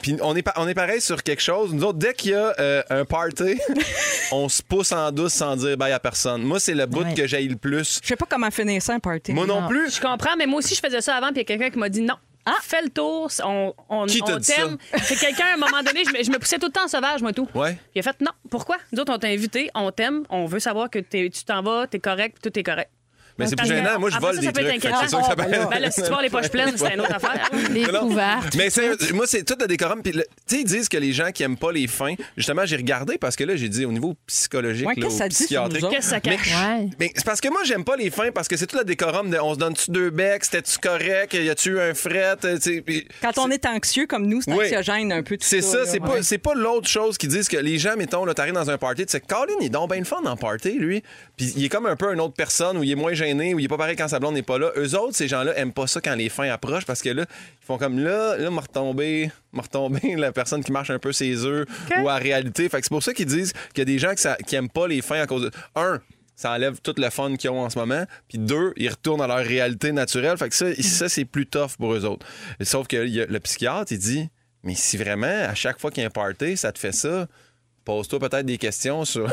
Puis on est, on est pareil sur quelque chose. Nous autres, dès qu'il y a euh, un party, on se pousse en douce sans dire bye à personne. Moi, c'est le bout Ouais. que j'aille le plus. Je sais pas comment finir ça, un party. Moi non, Non. plus. Je comprends, mais moi aussi, je faisais ça avant, puis il y a quelqu'un qui m'a dit non. Fais le tour, on, on, Qui t'a on dit t'aime. C'est quelqu'un, à un moment donné, je me, je me poussais tout le temps en sauvage, moi, tout. Ouais. Il a fait non. Pourquoi? Nous autres, on t'a invité, on t'aime, on veut savoir que t'es- tu t'en vas, t'es correct, tout est correct. Mais c'est plus gênant. Moi, je après vole ça, des ça trucs. C'est sûr que ça Oh, ben ben si tu vois les poches pleines, c'est une autre affaire. Les Non. couvertes. Mais c'est- moi, c'est tout le décorum. Tu sais, ils disent que les gens qui aiment pas les fins, justement, j'ai regardé parce que là, j'ai dit au niveau psychologique, Ouais, là, qu'est-ce que ou ça dit sur psychiatrique. Qu'est-ce que ça Mais- cache? Ouais. Mais c'est parce que moi, j'aime pas les fins parce que c'est tout le décorum de on se donne-tu deux becs, c'était-tu correct, y a-tu eu un fret, puis- Quand on est anxieux comme nous, c'est Oui. anxiogène un peu tout C'est ça, c'est ouais. pas, c'est pas l'autre chose qui disent que les gens, mettons, là, t'arrives dans un party, tu sais, Colin, il est donc bien le fun dans le party, lui. Puis il est comme un peu une autre personne, où il est moins gêné, où il est pas pareil quand sa blonde n'est pas là. Eux autres, ces gens-là, aiment pas ça quand les fins approchent parce que là, ils font comme là, là, m'a retombé, m'a retombé la personne qui marche un peu ses œufs ou à réalité. Fait que c'est pour ça qu'ils disent qu'il y a des gens qui, ça- qui aiment pas les fins à cause de. Un, ça enlève tout le fun qu'ils ont en ce moment. Puis deux, ils retournent à leur réalité naturelle. Fait que ça, ça c'est plus tough pour eux autres. Sauf que il y a- le psychiatre, il dit Mais si vraiment, à chaque fois qu'il y a un party, ça te fait ça, pose-toi peut-être des questions sur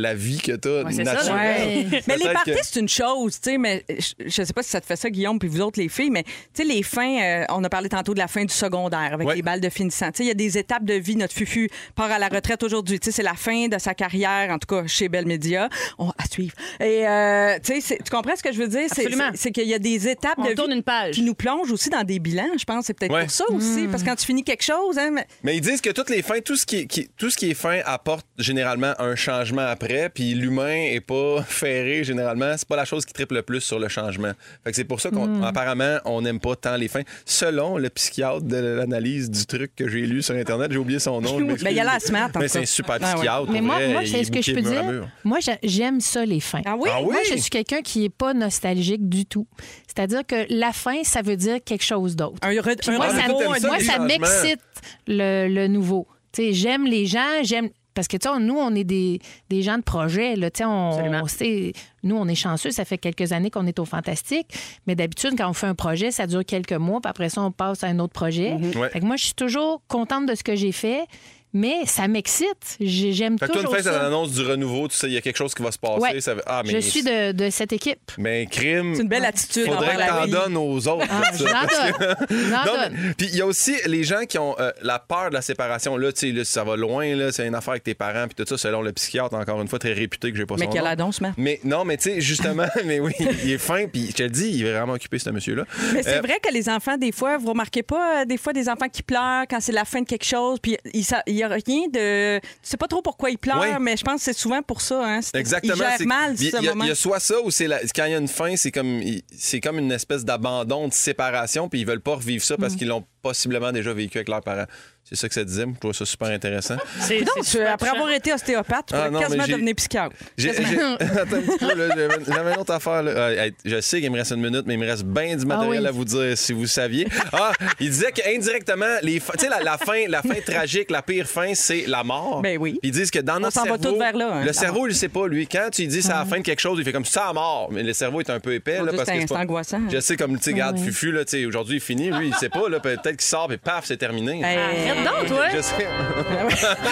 la vie que tu as Ouais, ça, naturelle. Ouais. Mais les parties, que- c'est une chose, tu sais, mais je, je sais pas si ça te fait ça, Guillaume, puis vous autres, les filles, mais tu sais, les fins, euh, on a parlé tantôt de la fin du secondaire avec Ouais. les balles de finissant. Tu sais, il y a des étapes de vie. Notre Fufu part à la retraite aujourd'hui. Tu sais, c'est la fin de sa carrière, en tout cas chez Bell Media. On, à suivre. Et, euh, tu sais, tu comprends ce que je veux dire? C'est- Absolument. C'est c'est qu'il y a des étapes On de tourne vie une page. qui nous plongent aussi dans des bilans, je pense. C'est peut-être Ouais. pour ça aussi. Parce que quand tu finis quelque chose, hein, mais- Mais ils disent que toutes les fins, tout ce qui est, qui- tout ce qui est fin apporte généralement un changement après, puis l'humain est pas ferré généralement. C'est pas la chose qui triple le plus sur le changement. Fait que c'est pour ça qu'on apparemment on n'aime pas tant les fins. Selon le psychiatre de l'analyse du truc que j'ai lu sur internet, j'ai oublié son nom. Ben, il a l'air smart, Mais c'est un super Ah ouais. psychiatre. Mais moi, vrai. moi c'est ce que je est peux dire. Moi, j'a- j'aime ça, les fins. Ah oui? Ah oui? Moi, je suis quelqu'un qui n'est pas nostalgique du tout. C'est-à-dire que la fin, ça veut dire quelque chose d'autre. un, moi, ça, moi, m'excite le, le nouveau. Tu sais, j'aime les gens, j'aime. Parce que, tu sais, nous, on est des, des gens de projet. Là, on, Absolument. on sait- nous, on est chanceux. Ça fait quelques années qu'on est au Fantastique. Mais d'habitude, quand on fait un projet, ça dure quelques mois. Puis après ça, on passe à un autre projet. Ouais. Fait que moi, je suis toujours contente de ce que j'ai fait. Mais ça m'excite. J'ai- J'aime Fait que toi, toujours une fin, ça ça. annonce du renouveau, tu sais, il y a quelque chose qui va se passer. Ouais. ça veut- Ah, mais Je suis de, de cette équipe. Mais crime. C'est une belle attitude Faudrait que la t'en donnes aux autres. Ah, ça, que- donne. Puis il y a aussi les gens qui ont euh, la peur de la séparation. Là, tu sais, là, ça va loin, là, c'est une affaire avec tes parents, puis tout ça, selon le psychiatre, encore une fois, très réputé, que j'ai pas Mais quel nom. annonce, man. Mais non, mais tu sais, justement, mais oui, il est fin, puis je te le dis, il est vraiment occupé, ce monsieur-là. Mais c'est Euh, vrai que les enfants, des fois, vous remarquez pas, euh, des fois, des enfants qui pleurent quand c'est la fin de quelque chose, puis il il a rien de. Tu sais pas trop pourquoi ils pleurent, Ouais. mais je pense que c'est souvent pour ça. Hein. Exactement. C'est- mal il y, ce a- il y a- moment. il y a soit ça ou c'est la- quand il y a une fin, c'est comme il- c'est comme une espèce d'abandon, de séparation, puis ils veulent pas revivre ça Mm. parce qu'ils l'ont possiblement déjà vécu avec leurs parents. C'est ça que ça disait. Je trouve ça super intéressant. Coudonc, tu- après avoir été ostéopathe, tu Ah, non, quasiment j'ai- devenir psychiatre. J'ai- j'ai- Attends un petit peu, là, j'avais- J'avais une autre affaire. là. Euh, je sais qu'il me reste une minute, mais il me reste bien du matériel oui. à vous dire si vous saviez. Ah, il disait qu'indirectement, les fa- tu sais, la, la fin, la fin tragique, la pire fin, c'est la mort. Ben oui. Puis ils disent que dans notre s'en va cerveau, tous vers là, hein, le cerveau, il le sait pas, lui. Quand tu lui dis c'est la fin de quelque chose, il fait comme ça à mort. Mais le cerveau est un peu épais. Là, parce c'est que un- pas- c'est angoissant. Je sais, comme, tu sais, regarde, Ouais. Fufu, là, tu sais, aujourd'hui, il est fini. Lui, il sait pas, là, peut-être qu'il sort, puis paf, c'est terminé. Arrête donc, toi. Je sais.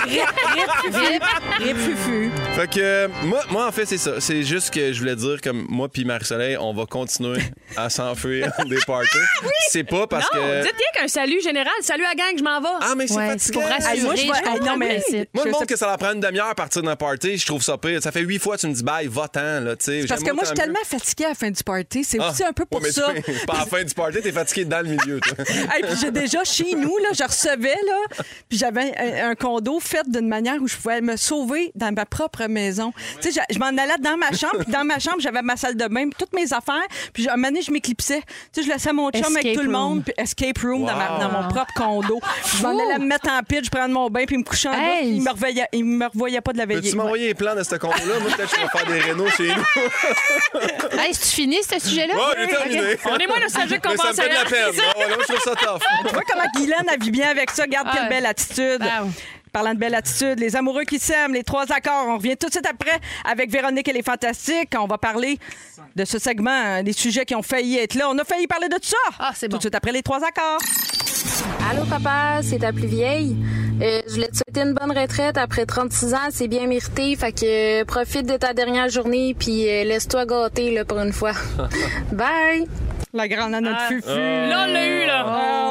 Rip, rip fufu. Fait que moi, moi, en fait, c'est ça. C'est juste que je voulais dire, comme moi puis Marie-Soleil, on va continuer à s'enfuir des parties. C'est pas parce non, que. dites bien qu'un salut général. Salut à gang, je m'en vais. Ah, mais c'est Ouais, c'est pour rassurer. Hey, moi, je hey, non, mais-. Moi, le Je monde sais- que ça leur prend une demi-heure à partir d'un party, je trouve ça pire. Ça fait huit fois que tu me dis bye, va-t'en, là, tu sais. Parce que moi, je suis tellement fatiguée à la fin du party. C'est Ah, aussi un peu pour ça. Pas à la fin du party, t'es fatigué dans le milieu, toi. J'ai déjà chez nous, là, je recevais, là, puis j'avais un, un condo fait d'une manière où je pouvais me sauver dans ma propre maison. Tu sais, je, je m'en allais dans ma chambre, puis dans ma chambre, j'avais ma salle de bain, puis toutes mes affaires, puis à un moment donné, je m'éclipsais. Tu sais, je laissais mon chum avec tout le monde, puis escape room dans, ma- Wow. dans mon propre condo. Je m'en allais me mettre en pitch, prendre mon bain, puis me coucher en bas, Hey. puis il me revoyait, il me revoyait pas de la veillée. Peux-tu m'envoyer les plans de ce compte-là? Moi, peut-être que je vais faire des rénaux chez nous. Hey, c'est fini, ce sujet-là? Oh, j'ai terminé. On est moins nostalgique qu'on fait de la hein? peine. Oh, là, je trouve ça tough. Tu vois comment Guylaine a vu bien avec ça. Regarde quelle belle attitude. Wow. Parlant de belle attitude, les amoureux qui s'aiment, les trois accords. On revient tout de suite après avec Véronique et les Fantastiques. On va parler de ce segment, hein, des sujets qui ont failli être là. On a failli parler de tout ça. Ah, c'est Tout bon. de suite après les trois accords. Allô papa, c'est ta plus vieille? Euh, je voulais te souhaiter une bonne retraite après 36 ans, c'est bien mérité. Fait que euh, profite de ta dernière journée puis euh, laisse-toi gâter là pour une fois. Bye. La grande à notre Ah. fufu. Là, on l'a eu, là.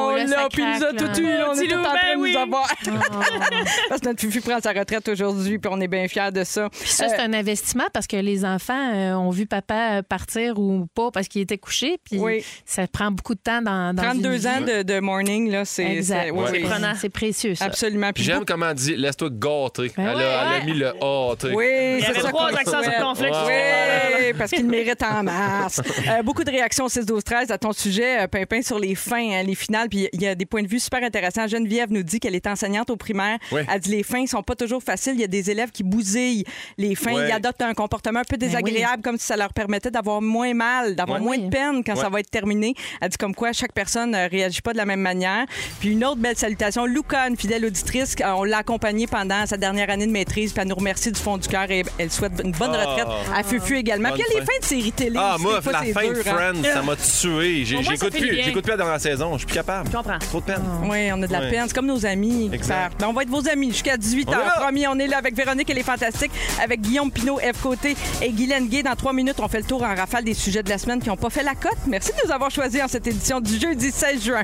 Oh, là, là, puis il nous a tout eu. là. On est tout en train ben de oui. nous avoir. parce que notre fufu prend sa retraite aujourd'hui, puis on est bien fiers de ça. Puis ça, c'est un investissement parce que les enfants euh, ont vu papa partir ou pas parce qu'il était couché. Puis Oui. ça prend beaucoup de temps dans, dans 32 une ans de, de morning, là, c'est... Exact. c'est- oui, C'est oui. prenant. C'est précieux, ça. Absolument. Puis J'aime comment elle dit laisse-toi gâter. Ben Elle, ouais. a, elle a mis le A, tu sais. Oui, Il y c'est avait ça trois qu'on accents souhaite. circonflexes. Oui, parce qu'il mérite en masse. Euh, beaucoup de réactions au 6 12 13 à ton sujet, euh, Pimpin, sur les fins, hein, les finales. Puis il y a des points de vue super intéressants. Geneviève nous dit qu'elle est enseignante au primaire. Oui. Elle dit les fins sont pas toujours faciles. Il y a des élèves qui bousillent les fins. Ouais. Ils adoptent un comportement un peu désagréable, comme si ça leur permettait d'avoir moins mal, d'avoir Ouais. moins de peine quand ça va être terminé. Elle dit comme quoi chaque personne ne réagit pas de la même manière. Puis une autre belle salutation, Luca, une fidèle auditrice, euh, on l'a accompagnée pendant sa dernière année de maîtrise, puis elle nous remercie du fond du cœur et elle souhaite une bonne Ah. retraite à Fufu également. Puis il y a les fins de séries télé. Ah, moi, la fin de hein. Friends, ça m'a tué. J'écoute plus, j'écoute plus la dernière saison. Je suis plus capable. Je comprends. Trop de peine. Oui, on a de la Ouais. peine. C'est comme nos amis. Exact. Ben, on va être vos amis jusqu'à 18 On est h. là. Promis, on est là avec Véronique et les Fantastiques, avec Guillaume Pinot, F. Côté et Guylaine Gay. Dans trois minutes, on fait le tour en rafale des sujets de la semaine qui n'ont pas fait la cote. Merci de nous avoir choisis en cette édition du jeudi 16 juin.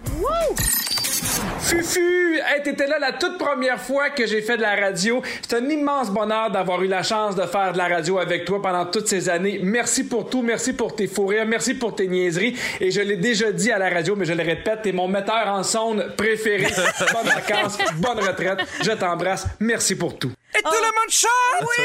Fufu! Hey, t'étais là la toute première fois que j'ai fait de la radio. C'est un immense bonheur d'avoir eu la chance de faire de la radio avec toi pendant toutes ces années. Merci pour tout, merci pour tes fous rires, merci pour tes niaiseries. Et je l'ai déjà dit à la radio, mais je le répète, t'es mon metteur en sonde préféré. Bonnes vacances, bonne retraite. Je t'embrasse. Merci pour tout. Et tout le monde chante! Oui!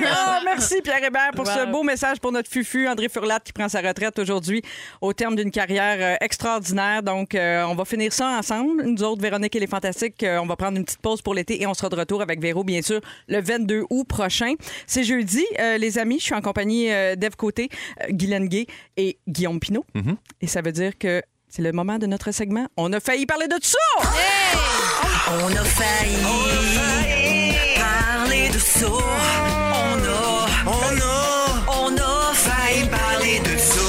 Ah, merci Pierre Hébert pour ce beau message pour notre fufu, André Furlat qui prend sa retraite aujourd'hui au terme d'une carrière euh, extraordinaire. Donc, euh, on va finir ça ensemble. Nous autres, Véronique et les Fantastiques, euh, on va prendre une petite pause pour l'été et on sera de retour avec Véro, bien sûr, le 22 août prochain. C'est jeudi, euh, les amis. Je suis en compagnie euh, d'Ève Côté, euh, Guylaine Gay et Guillaume Pinot. Et ça veut dire que c'est le moment de notre segment. On a failli parler de tout ça! On a failli parler de ça. On a, on a, on a failli parler de ça.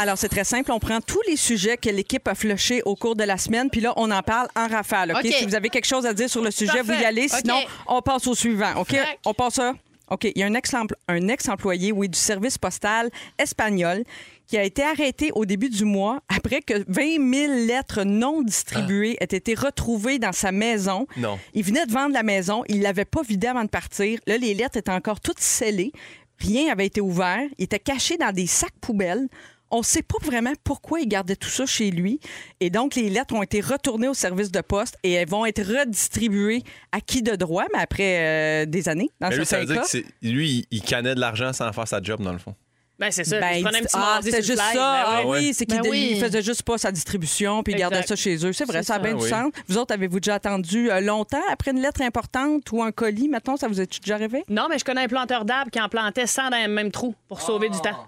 Alors, c'est très simple. On prend tous les sujets que l'équipe a flushés au cours de la semaine, puis là, on en parle en rafale. OK? OK. Si vous avez quelque chose à dire sur le sujet, Parfait. vous y allez. OK. Sinon, on passe au suivant. OK? On passe ça. OK. Il y a un ex-empl- un ex-employé, oui, du service postal espagnol qui a été arrêté au début du mois après que 20 000 lettres non distribuées aient été retrouvées dans sa maison. Non. Il venait de vendre la maison. Il l'avait pas vidée avant de partir. Là, les lettres étaient encore toutes scellées. Rien n'avait été ouvert. Il était caché dans des sacs poubelles. On ne sait pas vraiment pourquoi il gardait tout ça chez lui. Et donc, les lettres ont été retournées au service de poste et elles vont être redistribuées à qui de droit, mais après euh, des années, dans Mais lui, ça veut dire cas. que lui, il- il cannait de l'argent sans faire sa job, dans le fond. Ben, c'est ça. Ben, il il prenait un dit- petit ah, le juste fly, ça. ben Ah oui, c'est qu'il Ben oui. faisait juste pas sa distribution, puis il gardait ça chez eux. C'est vrai, C'est ça a bien Ah du oui. sens. Vous autres, avez-vous déjà attendu euh, longtemps après une lettre importante ou un colis, mettons, ça vous est déjà arrivé? Non, mais je connais un planteur d'arbres qui en plantait 100 dans le même trou pour sauver du temps.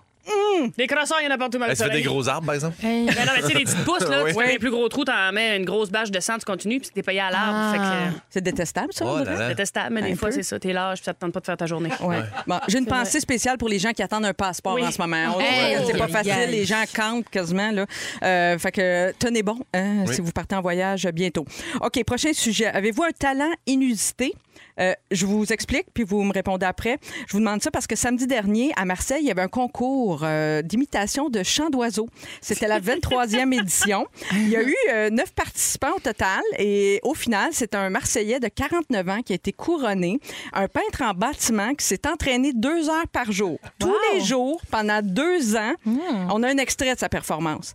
Des croissants, il y en a partout dans le Elle se fait soleil. des gros arbres, par exemple? Hey. Ben non, mais tu sais, les petites pousses, là, Oui. tu fais les plus gros trous, t'en mets une grosse bâche de sang, tu continues, puis t'es payé à l'arbre. Ah. Fait que C'est détestable, ça, Oh c'est détestable, mais Un des fois, c'est ça. T'es large, puis ça te tente pas de faire ta journée. Ouais. Bon, j'ai une pensée spéciale pour les gens qui attendent un passeport Oui. en ce moment. Hey, c'est pas facile, les gens campent quasiment. Là. Euh, fait que tenez bon hein, Oui. si vous partez en voyage bientôt. OK, prochain sujet. Avez-vous un talent inusité? Euh, je vous explique, puis vous me répondez après. Je vous demande ça parce que samedi dernier, à Marseille, il y avait un concours euh, d'imitation de chants d'oiseaux. C'était la 23e édition. Il y a eu euh, neuf participants au total et au final, c'est un Marseillais de 49 ans qui a été couronné, un peintre en bâtiment qui s'est entraîné deux heures par jour, tous les jours, pendant deux ans. On a un extrait de sa performance.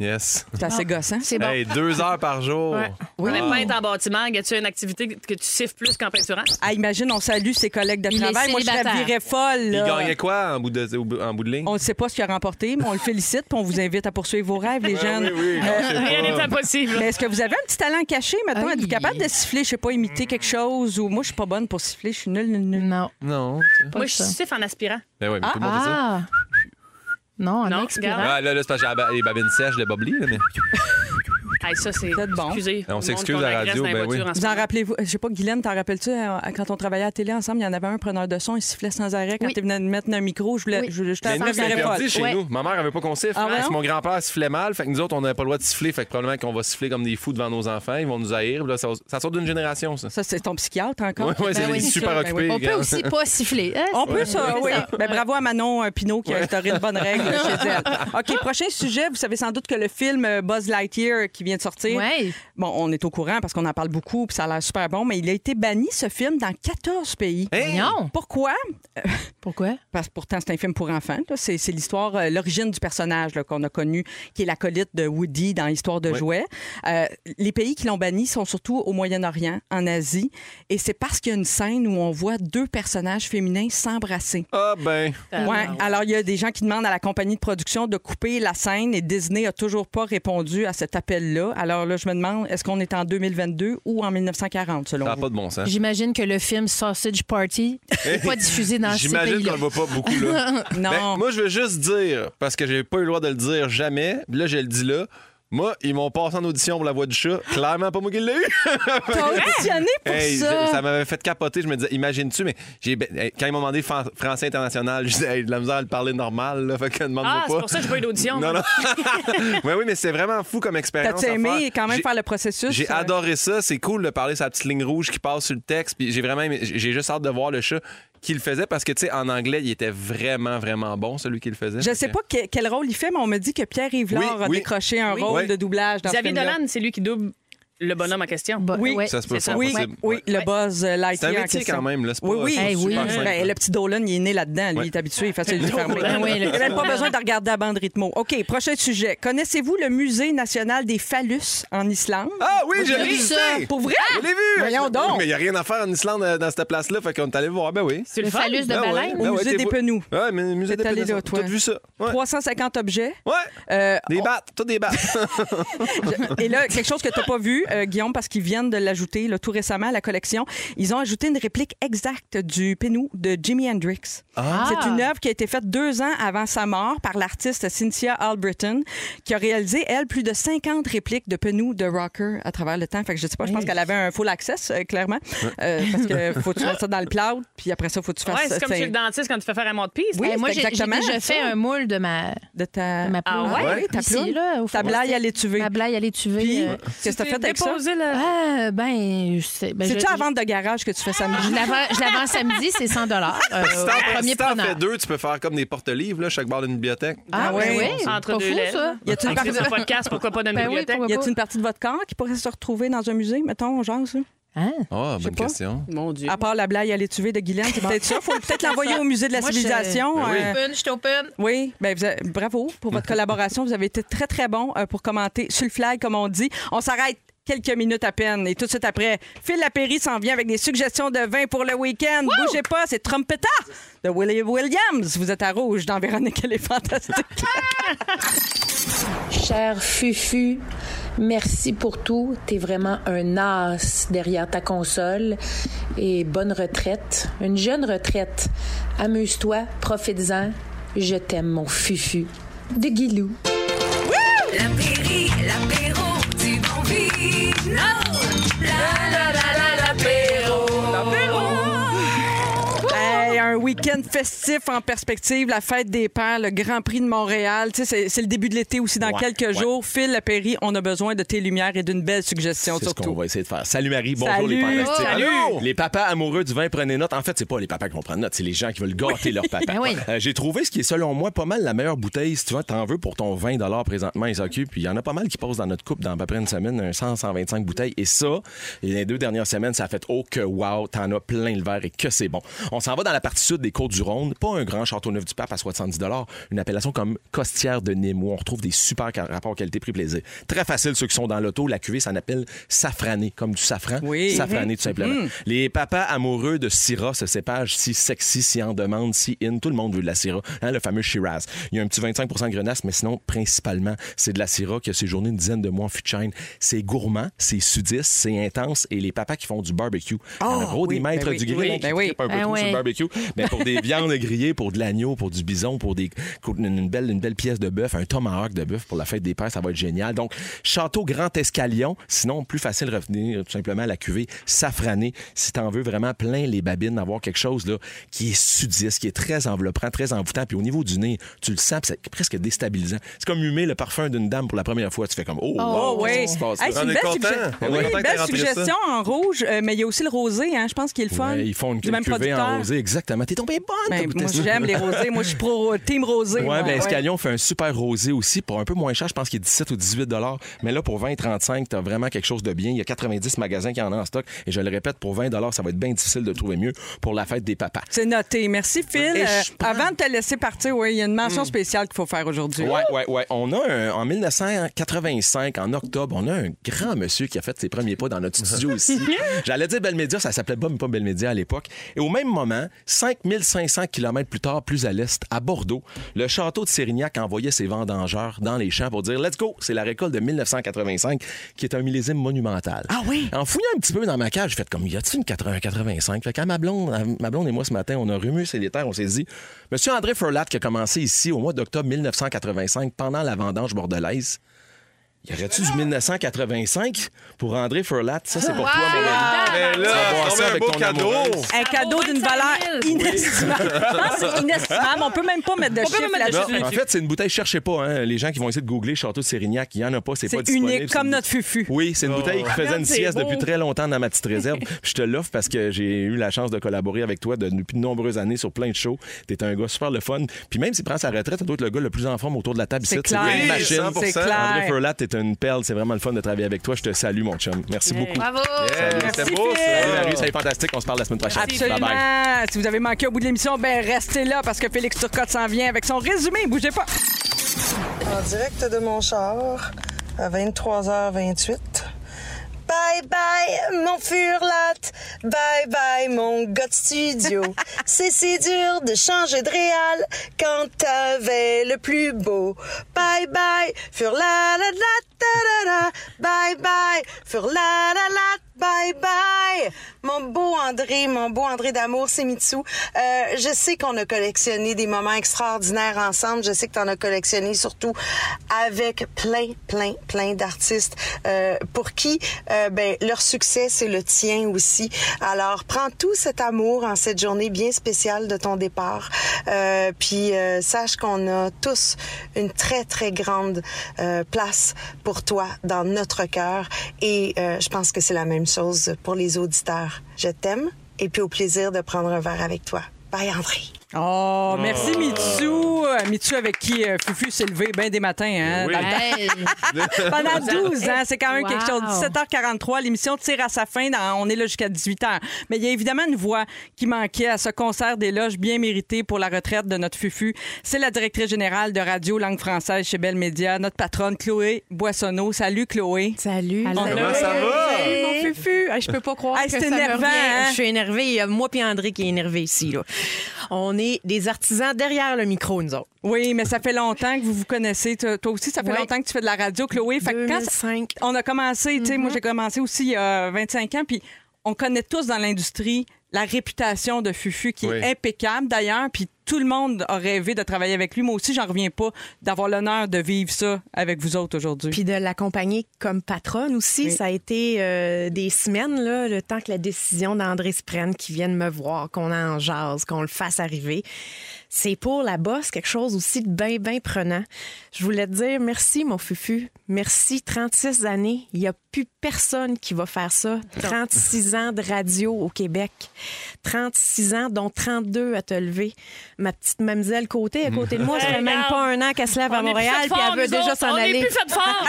Yes. C'est assez gossant. C'est bon. Hey, deux heures par jour. Ouais. Oui. Mais peindre en bâtiment, y a une activité que tu siffles plus qu'en peinturant? Ah, imagine, on salue ses collègues de Il travail. Moi, je célibataire. virée folle. Il gagnait quoi en bout de, en bout de ligne? On ne sait pas ce qu'il a remporté, mais on le félicite puis on vous invite à poursuivre vos rêves, les jeunes. oui, oui, sais Rien n'est impossible. Mais est-ce que vous avez un petit talent caché maintenant? Êtes-vous capable de siffler, je sais pas, imiter quelque chose? Ou moi, je suis pas bonne pour siffler, je suis nulle, nulle, nulle? Non. Non. Moi, je siffle en aspirant. Ben oui, mais tout le monde fait ça. Non, un Non, expirant. Ah, là, là, c'est parce que j'ai les babines sèches de Bobli, là, mais. Hey, ça, c'est. Peut-être bon. Excusez. On s'excuse à la radio, ben oui. Vous en rappelez-vous? Je sais pas, Guylaine, t'en rappelles-tu, euh, quand on travaillait à la télé ensemble, il y en avait un preneur de son, il sifflait sans arrêt. Quand Oui. il venait de mettre un micro, je voulais. Oui. Je, je, nous, c'est interdit chez Ouais. nous. Ma mère avait pas qu'on siffle. Ah? Parce que mon grand-père sifflait mal. Fait que nous autres, on n'avait pas le droit de siffler. Fait que probablement qu'on va siffler comme des fous devant nos enfants. Ils vont nous haïr. Là, ça, ça sort d'une génération, ça. Ça, c'est ton psychiatre encore? Ouais, ouais, c'est Ben oui, super ça. Ben occupé. On peut aussi pas siffler. hein? On peut ça, c'est oui. Ben, bravo à Manon euh, Pinot qui a instauré une bonne règle chez elle. OK, prochain sujet. Vous savez sans doute que le film euh, Buzz Lightyear qui vient de sortir, Ouais. bon, on est au courant parce qu'on en parle beaucoup puis ça a l'air super bon, mais il a été banni, ce film, dans 14 pays. Hey! Non. Pourquoi? Pourquoi? Parce que pourtant, c'est un film pour enfants. C'est, l'histoire, euh, l'origine du personnage qu'on a connu, qui est l'acolyte de Woody dans l'histoire de jouets. Euh, les pays qui l'ont banni sont surtout au Moyen-Orient, en Asie. Et c'est parce qu'il y a une scène où on voit deux personnages féminins s'embrasser. Ah, ben. Ouais. Alors, il y a des gens qui demandent à la compagnie de production de couper la scène et Disney a toujours pas répondu à cet appel-là. Alors là, je me demande, est-ce qu'on est en 2022 ou en 1940, selon Ça n'a vous? pas de bon sens. J'imagine que le film Sausage Party n'est pas diffusé dans ces J'imagine qu'on le voit pas beaucoup, là. Non. Ben, moi, je veux juste dire, parce que j'ai pas eu le droit de le dire jamais, là, je le dis là. Moi, ils m'ont passé en audition pour la voix du chat. Clairement, pas moi qui l'ai eu. T'as auditionné pour Hey, ça? je- ça m'avait fait capoter. Je me disais, imagine-tu, mais j'ai, ben, hey, quand ils m'ont demandé français international, je disais, hey, de la misère à le parler normal, là, fait que demande-moi Ah, pas. c'est pour ça que j'ai pas eu d'audition. Non, non. ouais, oui, mais c'est vraiment fou comme expérience. T'as-tu à aimé faire. quand même J'ai- faire le processus? J'ai euh, adoré ça. C'est cool de parler la petite ligne rouge qui passe sur le texte. Puis j'ai vraiment aimé- J'ai juste hâte de voir le chat qui le faisait parce que, tu sais, en anglais, il était vraiment, vraiment bon, celui qui le faisait. Je sais pas que- quel rôle il fait, mais on me dit que Pierre Yvelard Oui, a oui. décroché un Oui. rôle Oui. de doublage dans ce Xavier film-là. Dolan, c'est lui qui double le bonhomme en question. Oui. Ça se peut Oui, possible. oui, le buzz euh, C'est un en métier question. quand même, là. C'est pas Oui, oui. c'est Hey, oui. super simple. Ben, le petit Dolan, il est né là-dedans. Lui, Ouais. il est habitué, il est facile de fermer. Ben oui, le il n'y a même pas besoin de regarder la bande rythmo. OK, prochain sujet. Connaissez-vous le Musée national des phallus en Islande? Ah oui, J'ai vu ça. Pour vrai? Je l'ai vu! Voyons donc. Mais il n'y a rien à faire en Islande euh, dans cette place-là, fait qu'on est allé le voir. Ben oui. C'est Le le fun. phallus de Ben ouais. baleine? Au Ben ouais, musée t'es des beau. Penous. Ouais, mais le musée T'es des allé Penous. là, toi? T'as vu ça? Ouais. 350 objets. Ouais. Euh, Des on- battes, tout des battes. Et là, quelque chose que tu n'as pas vu, euh, Guillaume, parce qu'ils viennent de l'ajouter là, tout récemment à la collection. Ils ont ajouté une réplique exacte du Pénou de Jimi Hendrix. Ah. C'est une œuvre qui a été faite deux ans avant sa mort par l'artiste Cynthia Albritton, qui a réalisé, elle, plus de 50 répliques de Penou de rocker à travers le temps. Fait que je sais pas, je pense qu'elle avait un full access, euh, clairement. Euh, parce que faut que tu mettes ça dans le cloud, puis après ça, faut que tu Ouais, fasses... c'est comme chez le dentiste quand tu fais faire un mot de piste. Oui, Eh, moi, j'ai déjà fait un moule de ma, de ta... de ma Ah ouais? Oui, ta Ici, là, Ta blague à l'étuvée. Ma blague à l'étuvée. Puis, euh, qu'est-ce que t'as fait avec ça? Déposé le... Ah, ben. Ben, C'est-tu je- à vente de garage que tu fais samedi? Je la vends- je la vends samedi, c'est 100 euh, Si t'en- Premier si fais deux, tu peux faire comme des porte-livres, là, chaque barre d'une bibliothèque. Ah, Ah oui, ouais. oui. Entre pas deux fou, ça. Y a-tu une partie... un podcast, pourquoi pas dans une Ben oui, bibliothèque? pourquoi Y a-t-il une partie de votre corps qui pourrait se retrouver dans un musée, mettons, genre ça? Hein? Ah, sais bonne question. Mon Dieu. À part la blague à l'étuvée de Guylaine, c'est peut-être ça. Faut peut-être l'envoyer au musée de la Moi, je- civilisation. Ben oui. euh, Open, je suis open. Oui, ben vous avez- bravo pour votre collaboration. Vous avez été très, très bon euh, pour commenter sur le flag, comme on dit. On s'arrête quelques minutes à peine. Et tout de suite après, Phil Lapéry s'en vient avec des suggestions de vin pour le week-end. Bougez pas, c'est Trompetta de Willie Williams. Vous êtes à rouge dans Véronique, elle est fantastique. Cher Fufu, merci pour tout. T'es vraiment un as derrière ta console. Et bonne retraite. Une jeune retraite. Amuse-toi, profites-en. Je t'aime, mon Fufu. De Guilou. L'apéri, l'apéro du bon no. Un week-end festif en perspective, la fête des pères, le Grand Prix de Montréal. Tu sais, c'est, c'est le début de l'été aussi dans Ouais, quelques ouais. jours. Phil Lapéry, on a besoin de tes lumières et d'une belle suggestion C'est ce qu'on surtout. va essayer de faire. Salut Marie, bonjour Salut. les fantastiques. Salut. Les papas amoureux du vin, prenez note. En fait, c'est pas les papas qui vont prendre note, c'est les gens qui veulent gâter leur papa. Ben oui. Euh, J'ai trouvé ce qui est selon moi pas mal la meilleure bouteille si tu vois, t'en veux pour ton 20 présentement, ils s'occupent. Puis il y en a pas mal qui passent dans notre coupe dans à peu près une semaine, un 100, 125 bouteilles. Et ça, les deux dernières semaines, ça a fait oh que wow, t'en as plein le verre et que c'est bon. On s'en va dans la partie sud des Côtes-du-Rhône, pas un grand château neuf du pape à 70 une appellation comme Costière de Nîmes où on retrouve des super rapports qualité-prix plaisir. Très facile ceux qui sont dans l'auto, la cuvée ça s'appelle safrané comme du safran, Oui. safrané tout simplement. Mm. Les papas amoureux de Syrah, ce cépage si sexy, si en demande, si in, tout le monde veut de la Syrah, hein, le fameux Shiraz. Il y a un petit 25 de grenasse, mais sinon, principalement, c'est de la Syrah qui a séjourné une dizaine de mois en fût de. C'est gourmand, c'est sudiste, c'est intense, et les papas qui font du barbecue. Y en gros oui, des maîtres ben oui, du grill, oui, hein, qui ben un peu Ben trop sur le barbecue, mais pour des viandes grillées, pour de l'agneau, pour du bison, pour des, une, belle, une belle pièce de bœuf, un tomahawk de bœuf pour la fête des pères, ça va être génial. Donc, Château Grand Escalion, sinon, plus facile de revenir tout simplement à la cuvée safranée. Si t'en veux vraiment plein les babines, d'avoir quelque chose là, qui est sudiste, qui est très enveloppant, très envoûtant, puis au niveau du nez, tu le sens, puis c'est presque déstabilisant. C'est comme humer le parfum d'une dame pour la première fois. Tu fais comme, oh, Oh, wow, oui. passe? Hey, une On est content. On est content belle suggestion en rouge, euh, mais il y a aussi le rosé, hein, je pense qu'il est le fun. Ouais, ils font une du même cuvée producteur. en rosé, exactement. T'es tombé bonne, Ben, moi, j'aime les rosés. Moi, je suis pro team rosé. Ouais, ben. Escalion fait un super rosé aussi pour un peu moins cher. Je pense qu'il est 17 ou 18 dollars. Mais là, pour 20 35, t'as vraiment quelque chose de bien. Il y a 90 magasins qui en ont en stock. Et je le répète, pour 20 dollars, ça va être bien difficile de trouver mieux pour la fête des papas. C'est noté. Merci, Phil. Euh, avant de te laisser partir, oui, il y a une mention spéciale qu'il faut faire aujourd'hui. Ouais, ouais, ouais. On a un- en 1985, en octobre, on a un grand monsieur qui a fait ses premiers pas dans notre studio ici. J'allais dire Belle Média, ça s'appelait pas, mais pas Belle Média à l'époque. Et au même moment, 5500 km plus tard, plus à l'est, à Bordeaux, le château de Sérignac envoyait ses vendangeurs dans les champs pour dire Let's go, c'est la récolte de 1985 qui est un millésime monumental. Ah oui? En fouillant un petit peu dans ma cage, j'ai fait comme y a-t-il une 80 85 Fait qu'à ma blonde, à ma blonde et moi ce matin, on a remué les terres, on s'est dit Monsieur André Furlat qui a commencé ici au mois d'octobre 1985 pendant la vendange bordelaise. Y aurait-tu du 1985 pour André Furlat? Ça, c'est pour toi, mon ami. Mais là, c'est ça un beau ton cadeau. amoureuse. Un cadeau d'une valeur inestimable. Je pense que c'est inestimable. On peut même pas mettre de On peut chiffre là-dessus. Non, en fait, c'est une bouteille, cherchez pas. Hein. Les gens qui vont essayer de googler Château de Sérignac, il n'y en a pas, c'est pas C'est disponible. unique, comme notre fufu. Oui, c'est une bouteille qui faisait une c'est sieste beau. depuis très longtemps dans ma petite réserve. Puis je te l'offre parce que j'ai eu la chance de collaborer avec toi de- depuis de nombreuses années sur plein de shows. T'es un gars super le fun. Puis même s'il prend sa retraite, tu dois être le gars le plus en forme autour de la table. C'est clair. une machine. 100%. C'est clair. André Furlat, t'es une perle. C'est vraiment le fun de travailler avec toi. Je te salue, mon chum. Merci beaucoup. Bravo! Yeah, C'était beau, ça. Marie, c'est fantastique. On se parle la semaine prochaine. Absolument. Bye bye. Si vous avez manqué au bout de l'émission, ben restez là parce que Félix Turcotte s'en vient avec son résumé. Bougez pas. En direct de mon char à 23h28. Bye bye, mon furlat. Bye bye, mon de studio. C'est si dur de changer de réal quand t'avais le plus beau. Bye bye, furlat la la ta da da. Bye bye, furlat la la. Bye bye, mon beau André, mon beau André d'amour, c'est Mitsu. Euh, je sais qu'on a collectionné des moments extraordinaires ensemble. Je sais que tu en as collectionné surtout avec plein, plein, plein d'artistes euh, pour qui euh, ben, leur succès, c'est le tien aussi. Alors, prends tout cet amour en cette journée bien spéciale de ton départ. Euh, puis, euh, sache qu'on a tous une très, très grande place pour toi dans notre cœur. Et je pense que c'est la même chose pour les auditeurs. Je t'aime et puis au plaisir de prendre un verre avec toi. Bye, André. Oh, merci Mitsu. Euh, Mitsu avec qui euh, Fufu s'est levé bien des matins. Hein, Oui. dans le temps. Pendant 12 ans, c'est quand même quelque chose. Wow. 17h43, l'émission tire à sa fin. dans- on est là jusqu'à 18h. Mais il y a évidemment une voix qui manquait à ce concert d'éloges bien mérité pour la retraite de notre Fufu. C'est la directrice générale de Radio Langue française chez Bell Média, notre patronne Chloé Boissonneau. Salut Chloé. Salut. Comment ça va? Hey, je peux pas croire Hey, que c'est ça énervant, hein? Je suis énervée. Il y a moi puis André qui est énervé ici. Là. On est des artisans derrière le micro, nous autres. Oui, mais ça fait longtemps que vous vous connaissez. Toi toi aussi, ça fait Ouais. longtemps que tu fais de la radio, Chloé. Fait que quand 2005. on a commencé, tu sais, Mm-hmm. moi j'ai commencé aussi il y a 25 ans, puis on connaît tous dans l'industrie la réputation de Fufu qui Oui. est impeccable d'ailleurs, puis tout le monde a rêvé de travailler avec lui. Moi aussi, j'en reviens pas d'avoir l'honneur de vivre ça avec vous autres aujourd'hui. Puis de l'accompagner comme patronne aussi. Oui. Ça a été euh, des semaines, là, le temps que la décision d'André se prenne, qu'il vienne me voir, qu'on en jase, qu'on le fasse arriver. C'est pour la bosse quelque chose aussi de bien, bien prenant. Je voulais te dire merci, mon fufu. Merci, 36 années. Il n'y a plus personne qui va faire ça. 36 ans de radio au Québec. 36 ans, dont 32 à te lever. Ma petite mamzelle côté, à côté de moi, ça fait même pas un an qu'elle se lève à On est plus Montréal, puis elle veut déjà s'en On est aller. plus fait fort.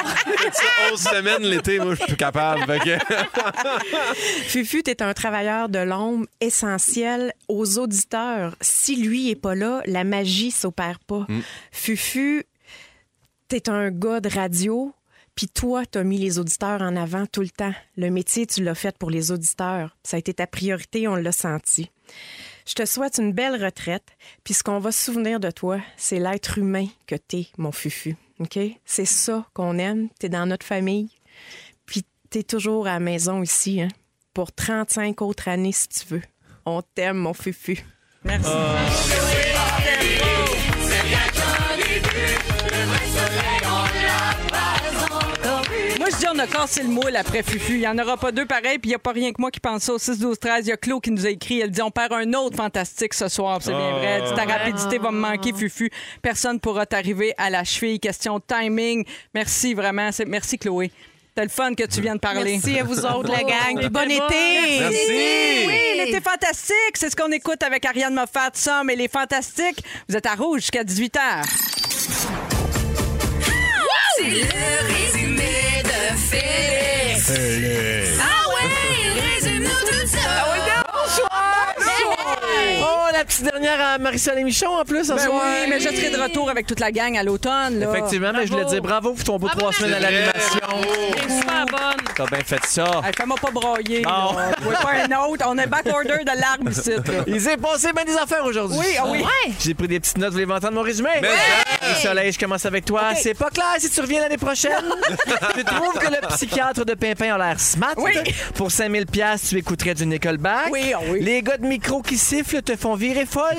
Ça, 11 semaines l'été, moi, je suis plus capable. Fait que- Fufu, t'es un travailleur de l'ombre essentiel aux auditeurs. Si lui est pas là, la magie s'opère pas. Fufu, t'es un gars de radio, puis toi, t'as mis les auditeurs en avant tout le temps. Le métier, tu l'as fait pour les auditeurs. Ça a été ta priorité, on l'a senti. Je te souhaite une belle retraite, puis ce qu'on va se souvenir de toi, c'est l'être humain que t'es, mon Fufu. OK? C'est ça qu'on aime. T'es dans notre famille. Puis t'es toujours à la maison ici, hein, pour 35 autres années si tu veux. On t'aime, mon fufu. Merci. Moi, on a cassé le moule après Fufu. Il n'y en aura pas deux pareils, puis il n'y a pas rien que moi qui pense ça. Au 6, 12, 13, il y a Claude qui nous a écrit. Elle dit, on perd un autre fantastique ce soir. C'est bien vrai. Elle dit, ta rapidité va me manquer, Fufu. Personne ne pourra t'arriver à la cheville. Question de timing. Merci, vraiment. C'est- Merci, Chloé. C'était le fun que tu viennes parler. Merci à vous autres, la gang. Puis bon été! Merci. Oui, l'été fantastique, c'est ce qu'on écoute avec Ariane Moffat, Somme et les fantastiques. Vous êtes à rouge jusqu'à 18h. C'est le la petite dernière à Marisol et Michon en plus ce Ben soir. oui, mais je serai de retour avec toute la gang à l'automne. là. Effectivement, mais je voulais te dire bravo pour ton beau trois semaines à l'animation. C'est super bonne. T'as bien fait ça. Hey, Fais-moi pas broyer. Là. Voyez pas un autre. On est back-order de l'arbre ici. là. Il s'est passé bien des affaires aujourd'hui. Oui, ah oui. J'ai pris des petites notes. Vous voulez m'entendre mon résumé? Mais Le soleil, je commence avec toi. C'est pas clair si tu reviens l'année prochaine. tu trouves que le psychiatre de Pimpin a l'air smart? Oui. Pour 5000 pièces, tu écouterais du Nickelback. Oui, ah oui. Les gars de micro qui sifflent te font virer folle.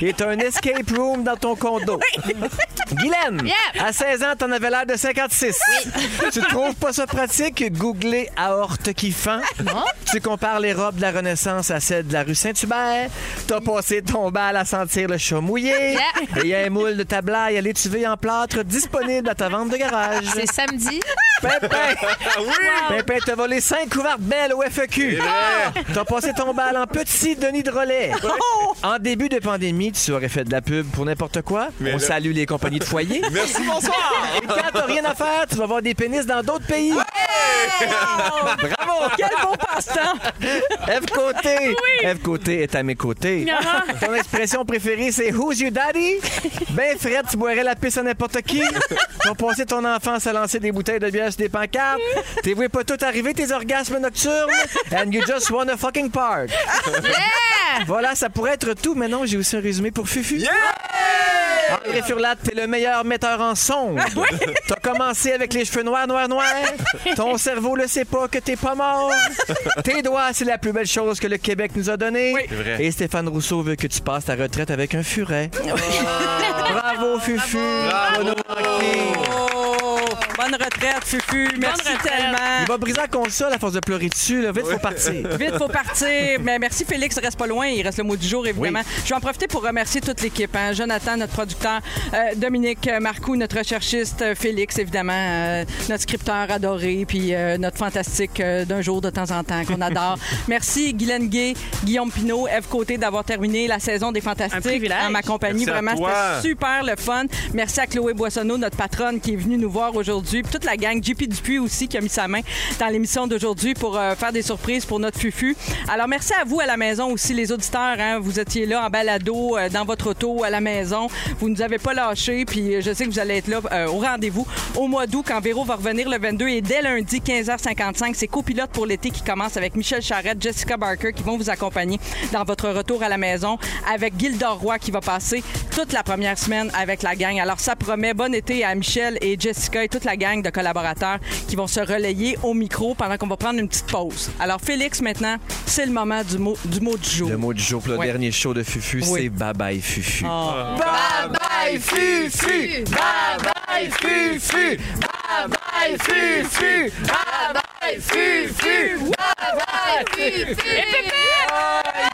Et t'as un escape room dans ton condo. Guylaine, à 16 ans, t'en avais l'air de 56. Tu trouves pas ça pratique? Googler aorte qui fend. Tu compares les robes de la Renaissance à celles de la rue Saint-Hubert. T'as passé ton bal à sentir le chat mouillé. Et il y a un moule de ta blague à l'étuvée en plâtre disponible à ta vente de garage. C'est samedi. Pimpin! Pimpin t'a volé 5 couvertes belles au FEQ. T'as passé ton bal en petit Denis de relais. En début de pandémie, tu aurais fait de la pub pour n'importe quoi. On là- salue les compagnies de foyer. Merci, bonsoir. Et quand t'as rien à faire, tu vas voir des pénis dans d'autres pays. Bravo! Quel beau passe-temps. Eve Côté. Eve Côté est à mes côtés. Ton expression préférée, c'est Who's your daddy? Ben, Fred, tu boirais la pisse à n'importe qui. T'as passé ton enfance à lancer des bouteilles de bière sur des pancartes. T'es vu pas tout arriver, tes orgasmes nocturnes. And you just won a fucking park. Voilà, ça pourrait être tout. Mais non, j'ai aussi un résumé pour Fufu. André Furlat, t'es le meilleur metteur en son. T'as commencé avec les cheveux noirs, noirs, noirs. Ton cerveau le sait pas que t'es pas mort. Tes doigts, c'est la plus belle chose que le Québec nous a donnée. C'est vrai. Et Stéphane Rousseau veut que tu passes ta retraite avec un furet. Bravo, Fufu. Bravo. Nous manquer. Bonne retraite, Fufu. Merci retraite. tellement. Il va briser la console à force de pleurer dessus. Là. Vite, faut partir. Vite, faut partir. Mais merci, Félix. Reste pas loin. Il reste le mot du jour, évidemment. Oui. Je vais en profiter pour remercier toute l'équipe. hein. Jonathan, notre producteur, euh, Dominique Marcoux, notre recherchiste, euh, Félix, évidemment, euh, notre scripteur adoré, puis euh, notre fantastique euh, d'un jour de temps en temps qu'on adore. merci, Guylaine Gay, Guillaume Pinot, Eve Côté d'avoir terminé la saison des Fantastiques privilège. en ma compagnie. Merci Vraiment, c'était super le fun. Merci à Chloé Boissonneau, notre patronne, qui est venue nous voir aujourd'hui. Puis toute la gang, JP Dupuis aussi, qui a mis sa main dans l'émission d'aujourd'hui pour euh, faire des surprises pour notre Fufu. Alors, merci à vous à la maison aussi, les auditeurs. hein. Vous étiez là en balado, euh, dans votre auto, à la maison. Vous ne nous avez pas lâchés. Puis euh, je sais que vous allez être là au rendez-vous au mois d'août quand Véro va revenir le 22. Et dès lundi, 15h55, c'est copilote pour l'été qui commence avec Michel Charette, Jessica Barker qui vont vous accompagner dans votre retour à la maison avec Gilda Roy qui va passer toute la première semaine avec la gang. Alors, ça promet bon été à Michel et Jessica et toute la gang de collaborateurs qui vont se relayer au micro pendant qu'on va prendre une petite pause. Alors, Félix, maintenant, c'est le moment du mot du, mot du jour. Le mot du jour pour le Ouais. dernier show de Fufu, Oui. c'est Bye Bye Fufu. Ah. Bye bye Fufu, bye bye Fufu, bye bye Fufu, bye bye Fufu, bye bye Fufu. Vous